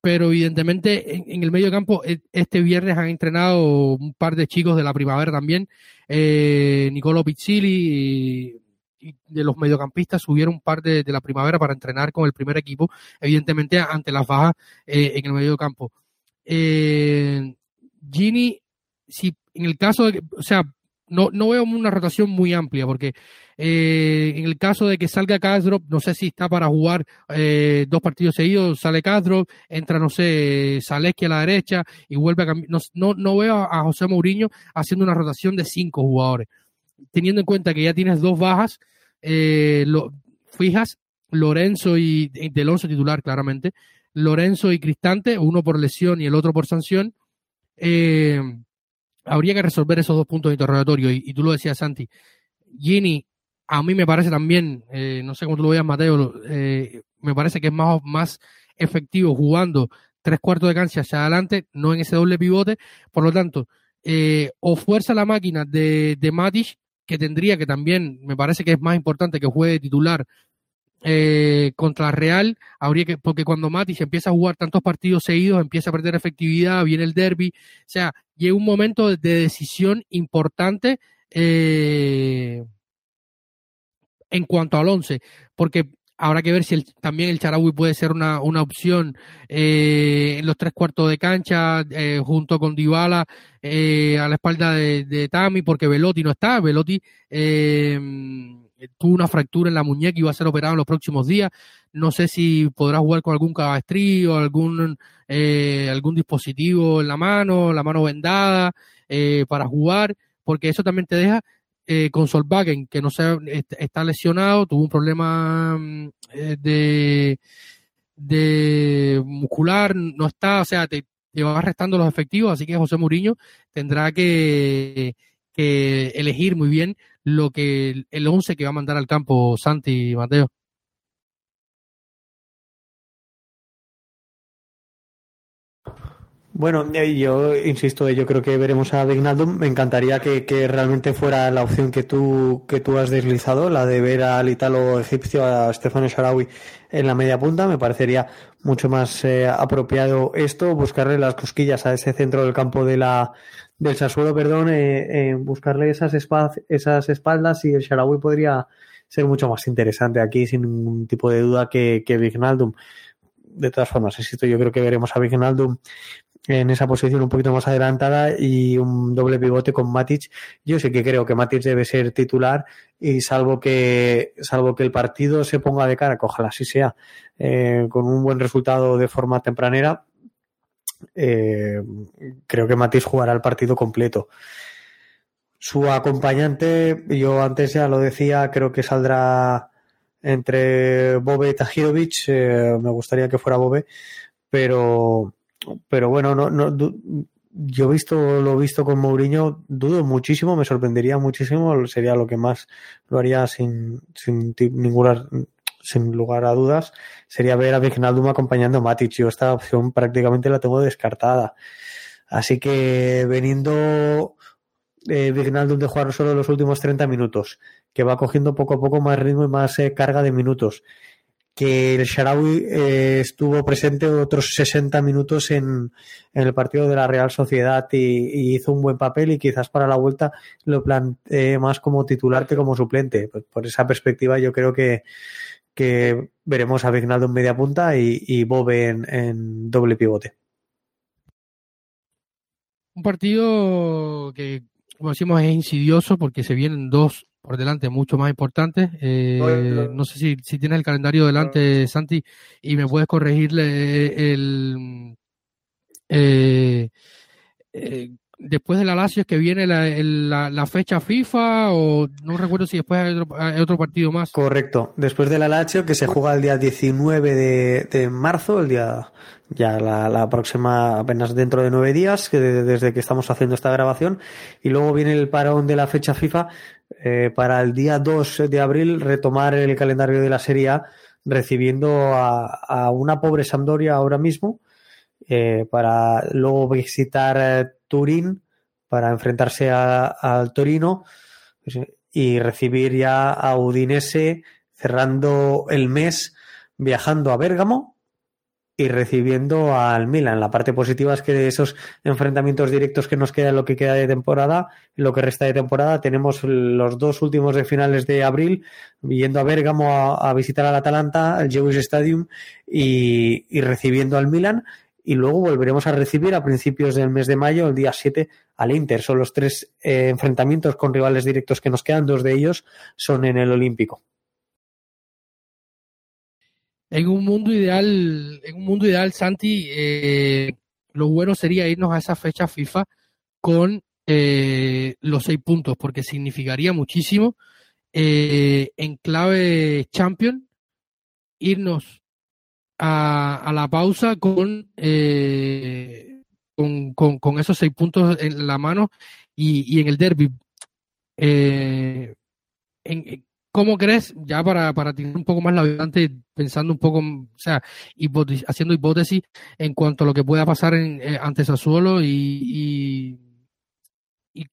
Pero evidentemente en, el medio campo, e- este viernes han entrenado un par de chicos de la primavera también. Eh, Nicolo Pizzili y, de los mediocampistas subieron un par de, de la primavera para entrenar con el primer equipo, evidentemente ante las bajas eh, en el medio campo. Eh, Gini si en el caso de que, o sea, no, no veo una rotación muy amplia, porque eh, en el caso de que salga Kastrop, no sé si está para jugar eh, dos partidos seguidos, sale Kastrop, entra, no sé, Zaleski a la derecha y vuelve a cambiar. No, no, no veo a, José Mourinho haciendo una rotación de cinco jugadores. Teniendo en cuenta que ya tienes dos bajas, eh, fijas, Lorenzo y Del titular, claramente, Lorenzo y Cristante, uno por lesión y el otro por sanción. Eh, habría que resolver esos dos puntos de interrogatorio. Y, tú lo decías, Santi. Gini a mí me parece también, eh, no sé cómo tú lo veas, Mateo, eh, me parece que es más, más efectivo jugando tres cuartos de cancha hacia adelante, no en ese doble pivote. Por lo tanto, eh, o fuerza la máquina de, de Matic, que tendría que también, me parece que es más importante que juegue titular eh, contra Real, habría que, porque cuando Matic empieza a jugar tantos partidos seguidos, empieza a perder efectividad, viene el derby, o sea, llega un momento de, decisión importante eh, en cuanto al 11, porque habrá que ver si también el Charaui puede ser una, una opción eh, en los tres cuartos de cancha, eh, junto con Dybala eh, a la espalda de, de, Tami, porque Velotti no está. Velotti eh, tuvo una fractura en la muñeca y va a ser operado en los próximos días. No sé si podrá jugar con algún cabestrillo, algún, eh, algún dispositivo en la mano, la mano vendada, eh, para jugar, porque eso también te deja eh, con Solvagen, que no se, está lesionado, tuvo un problema mm, eh, de, de muscular, no está, o sea, te, te, va restando los efectivos, así que José Mourinho tendrá que, que elegir muy bien lo que el 11 que va a mandar al campo Santi y Mateo. Bueno, yo insisto, yo creo que veremos a Vignaldum. Me encantaría que, realmente fuera la opción que tú, que tú has deslizado, la de ver al italo egipcio, a Stefano Sharawi en la media punta. Me parecería mucho más eh, apropiado esto, buscarle las cosquillas a ese centro del campo de la, del Sassuolo, perdón, eh, eh, buscarle esas, esas espaldas y el Sharawi podría ser mucho más interesante aquí, sin ningún tipo de duda, que, que Vignaldum. De todas formas, insisto, yo creo que veremos a Vignaldum en esa posición un poquito más adelantada y un doble pivote con Matic. Yo sí que creo que Matic debe ser titular y salvo que salvo que el partido se ponga de cara, que ojalá así sea, eh, con un buen resultado de forma tempranera, eh, creo que Matic jugará el partido completo. Su acompañante, yo antes ya lo decía, creo que saldrá entre Bobe y Tajirovic. Eh, me gustaría que fuera Bobe, pero pero bueno, no, no, yo he visto lo visto con Mourinho, dudo muchísimo, me sorprendería muchísimo, sería lo que más lo haría sin, sin ninguna sin lugar a dudas, sería ver a Vignaldum acompañando a Matic. Yo esta opción prácticamente la tengo descartada. Así que veniendo eh, Vignaldum de jugar solo los últimos 30 minutos, que va cogiendo poco a poco más ritmo y más eh, carga de minutos, que el Sharawi eh, estuvo presente otros 60 minutos en, el partido de la Real Sociedad y, y, hizo un buen papel y quizás para la vuelta lo planteé más como titular que como suplente. Pues por esa perspectiva yo creo que, que veremos a Vignaldo en media punta y, y Bobe en, en doble pivote. Un partido que, como decimos, es insidioso porque se vienen dos por delante mucho más importante. Eh, no sé si, si tienes el calendario delante, Santi, y me puedes corregirle el... Eh, eh, después de la Lazio es que viene la, la, la, fecha FIFA o no recuerdo si después hay otro, hay otro, partido más. Correcto, después de la Lazio que se juega el día 19 de, de marzo, el día ya la, la, próxima apenas dentro de nueve días que desde que estamos haciendo esta grabación y luego viene el parón de la fecha FIFA eh, para el día 2 de abril retomar el calendario de la Serie A recibiendo a, a una pobre Sampdoria ahora mismo eh, para luego visitar eh, Turín para enfrentarse al Torino pues, y recibir ya a Udinese cerrando el mes viajando a Bérgamo y recibiendo al Milan. La parte positiva es que de esos enfrentamientos directos que nos queda lo que queda de temporada, lo que resta de temporada, tenemos los dos últimos de finales de abril, yendo a Bérgamo a, a visitar al Atalanta, al Jewish Stadium y, y recibiendo al Milan y luego volveremos a recibir a principios del mes de mayo, el día 7, al Inter. Son los tres eh, enfrentamientos con rivales directos que nos quedan, dos de ellos son en el Olímpico. En un mundo ideal, en un mundo ideal, Santi, eh, lo bueno sería irnos a esa fecha FIFA con eh, los seis puntos, porque significaría muchísimo eh, en clave champion irnos a, a la pausa con, eh, con, con, esos seis puntos en la mano y, y en el derby. Eh, en, ¿cómo crees, ya para, para tener un poco más la adelante, pensando un poco, o sea, haciendo hipótesis en cuanto a lo que pueda pasar en, eh, ante Sassuolo y, y,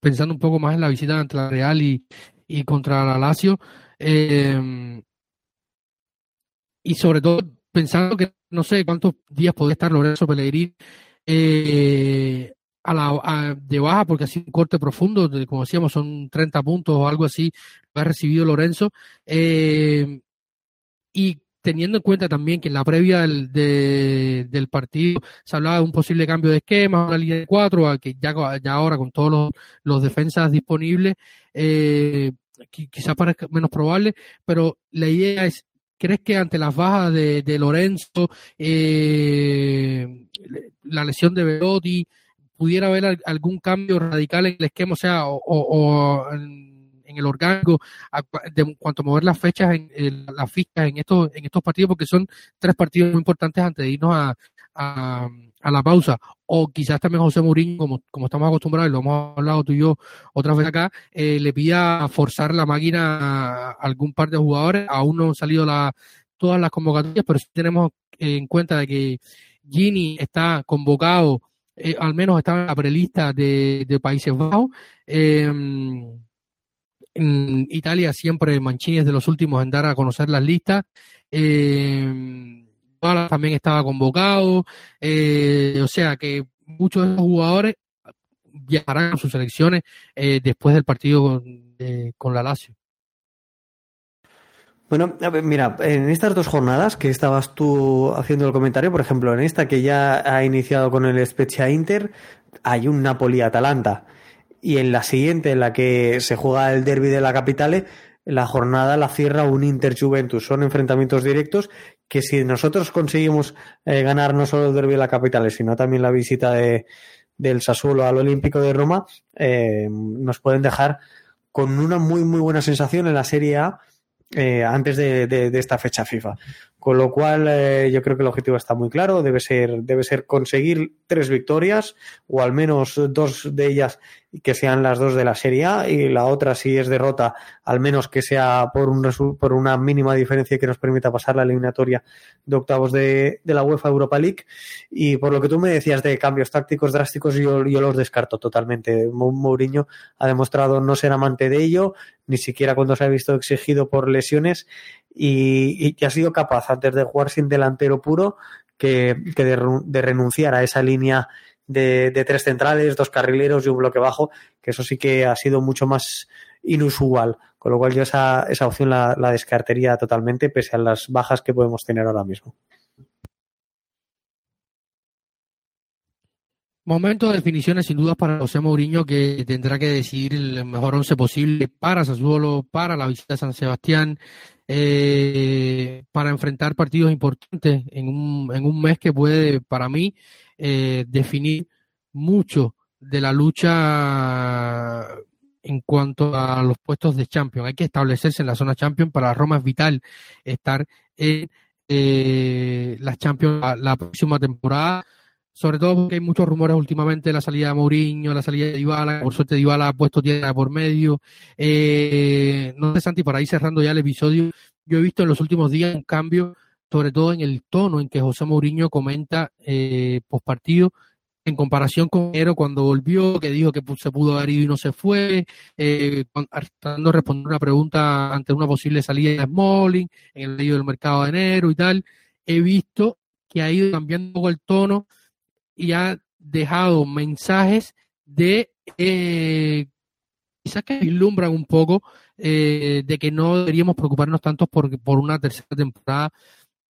pensando un poco más en la visita ante la Real y, y contra la Lazio, eh, y sobre todo pensando que no sé cuántos días puede estar Lorenzo Pellegrini eh, a la, de baja porque ha sido un corte profundo, de, como decíamos, son 30 puntos o algo así, lo ha recibido Lorenzo. Eh, y teniendo en cuenta también que en la previa del, del partido se hablaba de un posible cambio de esquema, una línea de cuatro, que ya, ya ahora con todos los, los defensas disponibles, eh, quizás parezca menos probable, pero la idea es ¿Crees que ante las bajas de, de Lorenzo, eh, la lesión de Velotti, pudiera haber algún cambio radical en el esquema, o sea, o, en, el orgánico, de cuanto a mover las fechas, en, las fichas en estos, en estos partidos, porque son tres partidos muy importantes antes de irnos a, a, la pausa, o quizás también José Mourinho, como, como estamos acostumbrados, y lo hemos hablado tú y yo otra vez acá, eh, le pida forzar la máquina a algún par de jugadores, aún no han salido la, todas las convocatorias, pero sí tenemos en cuenta de que Gini está convocado, eh, al menos está en la prelista de, de Países Bajos, em, en Italia siempre Mancini es de los últimos en dar a conocer las listas. Eh, también estaba convocado, eh, o sea que muchos de los jugadores viajarán a sus selecciones eh, después del partido con, la Lazio. Bueno, mira, en estas dos jornadas que estabas tú haciendo el comentario, por ejemplo, en esta que ya ha iniciado con el Spezia Inter, hay un Napoli-Atalanta. Y en la siguiente, en la que se juega el derby de la capitale, la jornada la cierra un Inter Juventus. Son enfrentamientos directos que si nosotros conseguimos eh, ganar no solo el derby de la capital, sino también la visita de, del Sassuolo al Olímpico de Roma, eh, nos pueden dejar con una muy muy buena sensación en la Serie A eh, antes de, de, esta fecha FIFA. Con lo cual, eh, yo creo que el objetivo está muy claro. Debe ser, debe ser conseguir tres victorias, o al menos dos de ellas que sean las dos de la Serie A, y la otra, si es derrota, al menos que sea por, un, por una mínima diferencia que nos permita pasar la eliminatoria de octavos de, de la UEFA Europa League. Y por lo que tú me decías de cambios tácticos drásticos, yo, yo los descarto totalmente. Mourinho ha demostrado no ser amante de ello, ni siquiera cuando se ha visto exigido por lesiones y, que ha sido capaz antes de jugar sin delantero puro que, de, renunciar a esa línea de, tres centrales, dos carrileros y un bloque bajo, que eso sí que ha sido mucho más inusual, con lo cual yo esa, esa opción la, la descartaría totalmente pese a las bajas que podemos tener ahora mismo. Momento de definiciones sin dudas para José Mourinho que tendrá que decidir el mejor once posible para Sassuolo, para la visita a San Sebastián, eh, para enfrentar partidos importantes en un, en un mes que puede, para mí, eh, definir mucho de la lucha en cuanto a los puestos de Champions. Hay que establecerse en la zona Champions. Para Roma es vital estar en eh, las Champions la próxima temporada sobre todo porque hay muchos rumores últimamente de la salida de Mourinho, la salida de Dybala, por suerte Dybala ha puesto tierra por medio. Eh, no sé, Santi, para ir cerrando ya el episodio, yo he visto en los últimos días un cambio, sobre todo en el tono en que José Mourinho comenta eh, post partido, en comparación con Ero cuando volvió, que dijo que se pudo haber ido y no se fue, eh, tratando de responder una pregunta ante una posible salida de Smalling en el medio del mercado de enero y tal. He visto que ha ido cambiando un poco el tono y ha dejado mensajes de eh, quizás que ilumbran un poco eh, de que no deberíamos preocuparnos tanto por, por una tercera temporada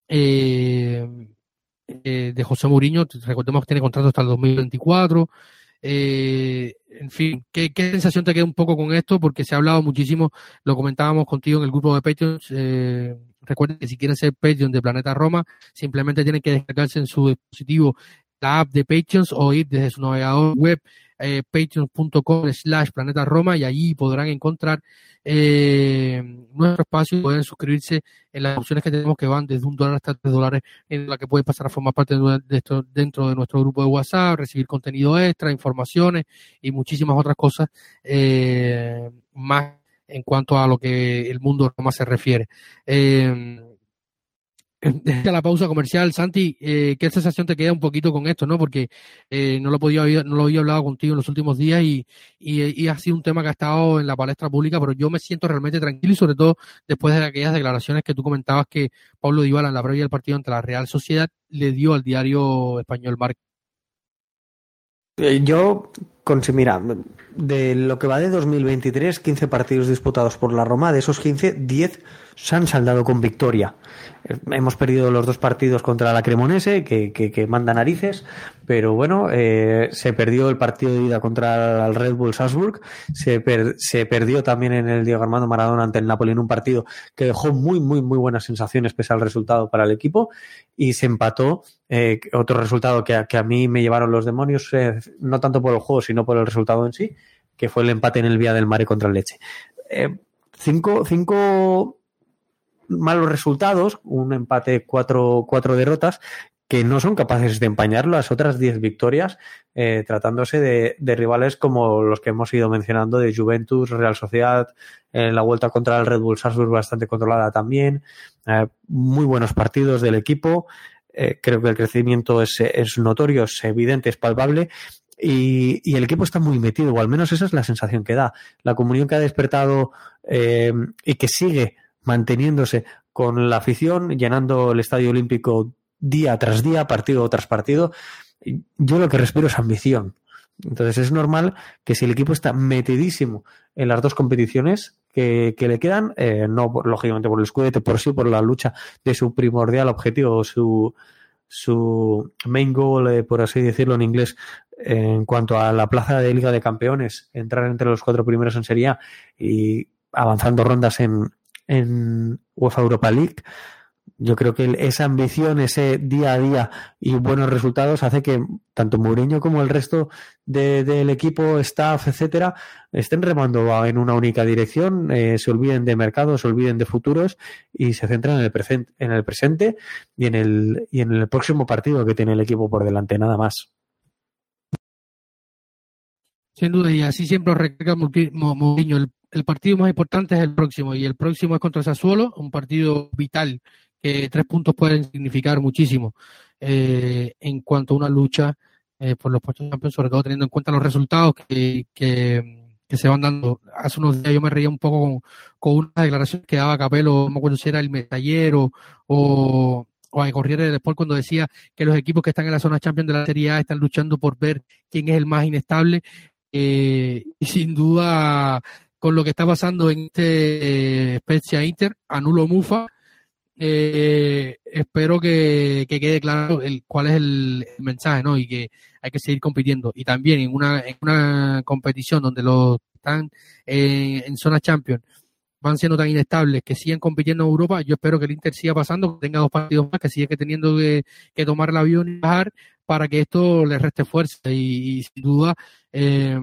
eh, de José Mourinho. Recordemos que tiene contrato hasta el 2024. en fin, ¿qué, ¿qué, sensación te queda un poco con esto? Porque se ha hablado muchísimo, lo comentábamos contigo en el grupo de Patreon. recuerden que si quieren ser Patreon de Planeta Roma, simplemente tienen que descargarse en su dispositivo la app de Patreons o ir desde su navegador web eh, patreon.com slash planeta Roma y allí podrán encontrar eh, nuestro espacio pueden suscribirse en las opciones que tenemos que van desde un dólar hasta tres dólares en la que pueden pasar a formar parte de, esto dentro de nuestro grupo de WhatsApp, recibir contenido extra, informaciones y muchísimas otras cosas eh, más en cuanto a lo que el mundo Roma se refiere. Eh, a la pausa comercial, Santi, eh, ¿qué sensación te queda un poquito con esto, no? Porque eh, no lo podía no lo había hablado contigo en los últimos días y, ha sido un tema que ha estado en la palestra pública, pero yo me siento realmente tranquilo y sobre todo después de aquellas declaraciones que tú comentabas que Pablo Dybala en la previa del partido ante la Real Sociedad le dio al diario español Marca. Eh, yo, mira, de lo que va de 2023, 15 partidos disputados por la Roma, de esos 15, 10 se han saldado con victoria. Eh, hemos perdido los dos partidos contra la Cremonese, que, que, manda narices, pero bueno, eh, se perdió el partido de ida contra el Red Bull Salzburg, se, se perdió también en el Diego Armando Maradona ante el Napoli en un partido que dejó muy, muy, muy buenas sensaciones pese al resultado para el equipo, y se empató eh, otro resultado que, que, a mí me llevaron los demonios, no tanto por el juego, sino por el resultado en sí, que fue el empate en el Vía del Mare contra el Leche. cinco, cinco malos resultados, un empate, cuatro, cuatro derrotas, que no son capaces de empañar las otras diez victorias, eh, tratándose de, rivales como los que hemos ido mencionando, de Juventus, Real Sociedad, en la vuelta contra el Red Bull Salzburg bastante controlada también, eh, muy buenos partidos del equipo, eh, creo que el crecimiento es, es, notorio, es evidente, es palpable. Y, el equipo está muy metido, o al menos esa es la sensación que da. La comunión que ha despertado y que sigue manteniéndose con la afición, llenando el Estadio Olímpico día tras día, partido tras partido. Yo lo que respiro es ambición. Entonces es normal que si el equipo está metidísimo en las dos competiciones que, le quedan, eh, no lógicamente por el escudete, por sí, por la lucha de su primordial objetivo, su, su main goal, eh, por así decirlo en inglés, en cuanto a la plaza de Liga de Campeones, entrar entre los cuatro primeros en Serie y avanzando rondas en, en UEFA Europa League. Yo creo que esa ambición, ese día a día y buenos resultados hace que tanto Mourinho como el resto del equipo, staff, etcétera, estén remando en una única dirección, eh, se olviden de mercados, se olviden de futuros y se centran en el presente, en el presente y en el y en el próximo partido que tiene el equipo por delante, nada más. Sin duda, y así siempre recarga Mourinho. El el partido más importante es el próximo y el próximo es contra Sassuolo, un partido vital que tres puntos pueden significar muchísimo eh, en cuanto a una lucha eh, por los puestos de campeón, sobre todo teniendo en cuenta los resultados que, que, se van dando. Hace unos días yo me reía un poco con, con una declaración que daba Capello, no me acuerdo si era el Metallero o, o a Corriere después cuando decía que los equipos que están en la zona champion de la Serie A están luchando por ver quién es el más inestable. Eh, y sin duda con lo que está pasando en este eh, Spezia Inter, anulo Mufa. Eh, espero que, quede claro el, cuál es el, mensaje, ¿no? Y que hay que seguir compitiendo. Y también en una, en una competición donde los están en zona champion van siendo tan inestables que siguen compitiendo en Europa, yo espero que el Inter siga pasando, que tenga dos partidos más, que siga teniendo que, tomar el avión y bajar para que esto le reste fuerza. Y, sin duda, eh,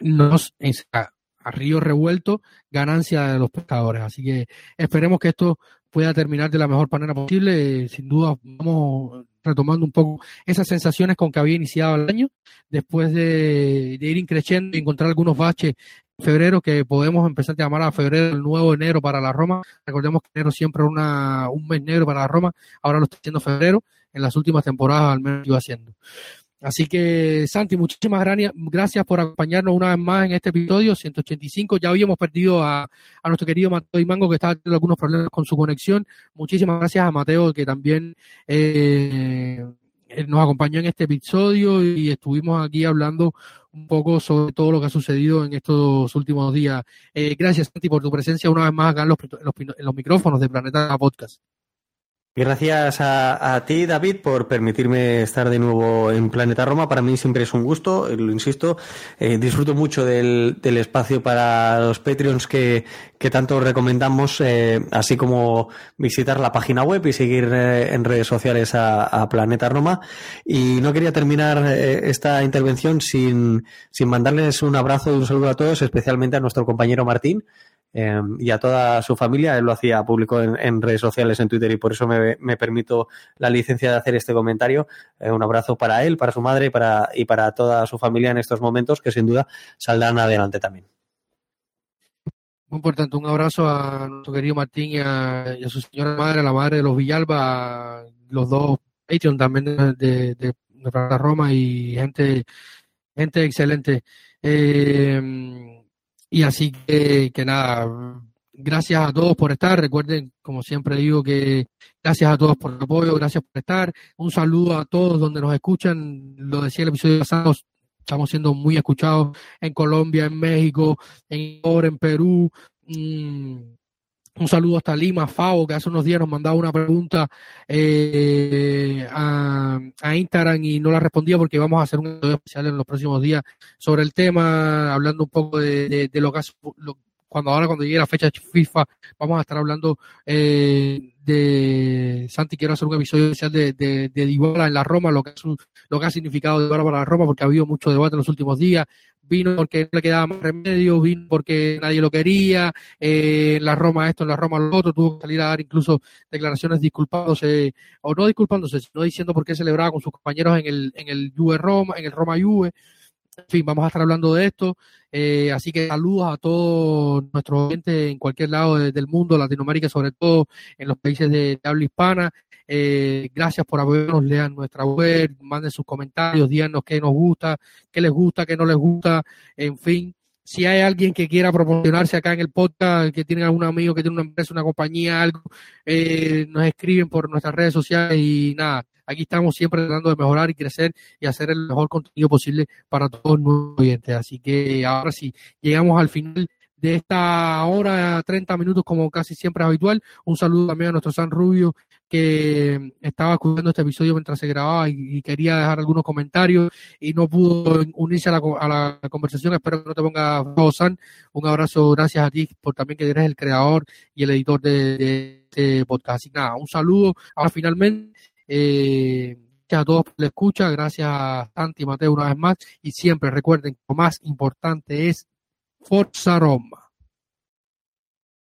nos a río revuelto ganancia de los pescadores. Así que esperemos que esto pueda terminar de la mejor manera posible. Sin duda vamos retomando un poco esas sensaciones con que había iniciado el año, después de, ir increciendo y encontrar algunos baches febrero que podemos empezar a llamar a febrero el nuevo enero para la Roma. Recordemos que enero siempre una, un mes negro para la Roma, ahora lo está haciendo febrero, en las últimas temporadas al menos iba haciendo. Así que, Santi, muchísimas gracias por acompañarnos una vez más en este episodio 185. Ya habíamos perdido a, nuestro querido Mateo y Mango, que estaba teniendo algunos problemas con su conexión. Muchísimas gracias a Mateo, que también eh, nos acompañó en este episodio y estuvimos aquí hablando un poco sobre todo lo que ha sucedido en estos últimos días. Eh, gracias, Santi, por tu presencia una vez más acá en los, en los micrófonos de Planeta Podcast. Gracias a, ti, David, por permitirme estar de nuevo en Planeta Roma. Para mí siempre es un gusto, eh, lo insisto. Eh, disfruto mucho del, espacio para los Patreons que, tanto recomendamos, eh, así como visitar la página web y seguir en redes sociales a, Planeta Roma. Y no quería terminar esta intervención sin, sin mandarles un abrazo y un saludo a todos, especialmente a nuestro compañero Martín Em, y a toda su familia. Él lo hacía público en, redes sociales, en Twitter, y por eso me, permito la licencia de hacer este comentario. Eh, un abrazo para él, para su madre y para, y para toda su familia en estos momentos, que sin duda saldrán adelante también. Muy importante, un abrazo a nuestro querido Martín y a, su señora madre, a la madre de los Villalba, los dos Patreon también de, de, Roma y gente, gente excelente. Eh, y así que, que nada, gracias a todos por estar. Recuerden, como siempre digo, que gracias a todos por el apoyo, gracias por estar. Un saludo a todos donde nos escuchan. Lo decía el episodio pasado, estamos siendo muy escuchados en Colombia, en México, en, en Perú. Mm, un saludo hasta Lima, Favo, que hace unos días nos mandaba una pregunta eh, a, Instagram y no la respondía porque vamos a hacer un episodio especial en los próximos días sobre el tema, hablando un poco de, lo que hace, cuando ahora cuando llegue la fecha FIFA vamos a estar hablando eh, de Santi quiero hacer un episodio especial de, de, de Dybala en la Roma lo que es lo que ha significado Dybala para la Roma porque ha habido mucho debate en los últimos días. Vino porque no le quedaba más remedio vino porque nadie lo quería eh, en la Roma esto en la Roma lo otro tuvo que salir a dar incluso declaraciones disculpándose o no disculpándose sino diciendo por qué celebraba con sus compañeros en el en el Juve Roma en el Roma Juve en fin, vamos a estar hablando de esto. Eh, así que saludos a todos nuestros oyentes en cualquier lado del mundo, Latinoamérica, sobre todo en los países de, habla hispana. Eh, gracias por apoyarnos, lean nuestra web, manden sus comentarios, díganos qué nos gusta, qué les gusta, qué no les gusta, en fin. Si hay alguien que quiera proporcionarse acá en el podcast, que tiene algún amigo que tiene una empresa, una compañía, algo, eh, nos escriben por nuestras redes sociales y nada, Aquí estamos siempre tratando de mejorar y crecer y hacer el mejor contenido posible para todos nuestros oyentes. Así que ahora sí, llegamos al final de esta hora, 30 minutos, como casi siempre es habitual. Un saludo también a nuestro San Rubio, que estaba escuchando este episodio mientras se grababa y, quería dejar algunos comentarios y no pudo unirse a la, conversación. Espero que no te ponga San. Un abrazo, gracias a ti por también que eres el creador y el editor de, este podcast. Y nada, un saludo. Ahora finalmente eh, a todos por la escucha, gracias a Santi y Mateo una vez más y siempre recuerden que lo más importante es Forza Roma.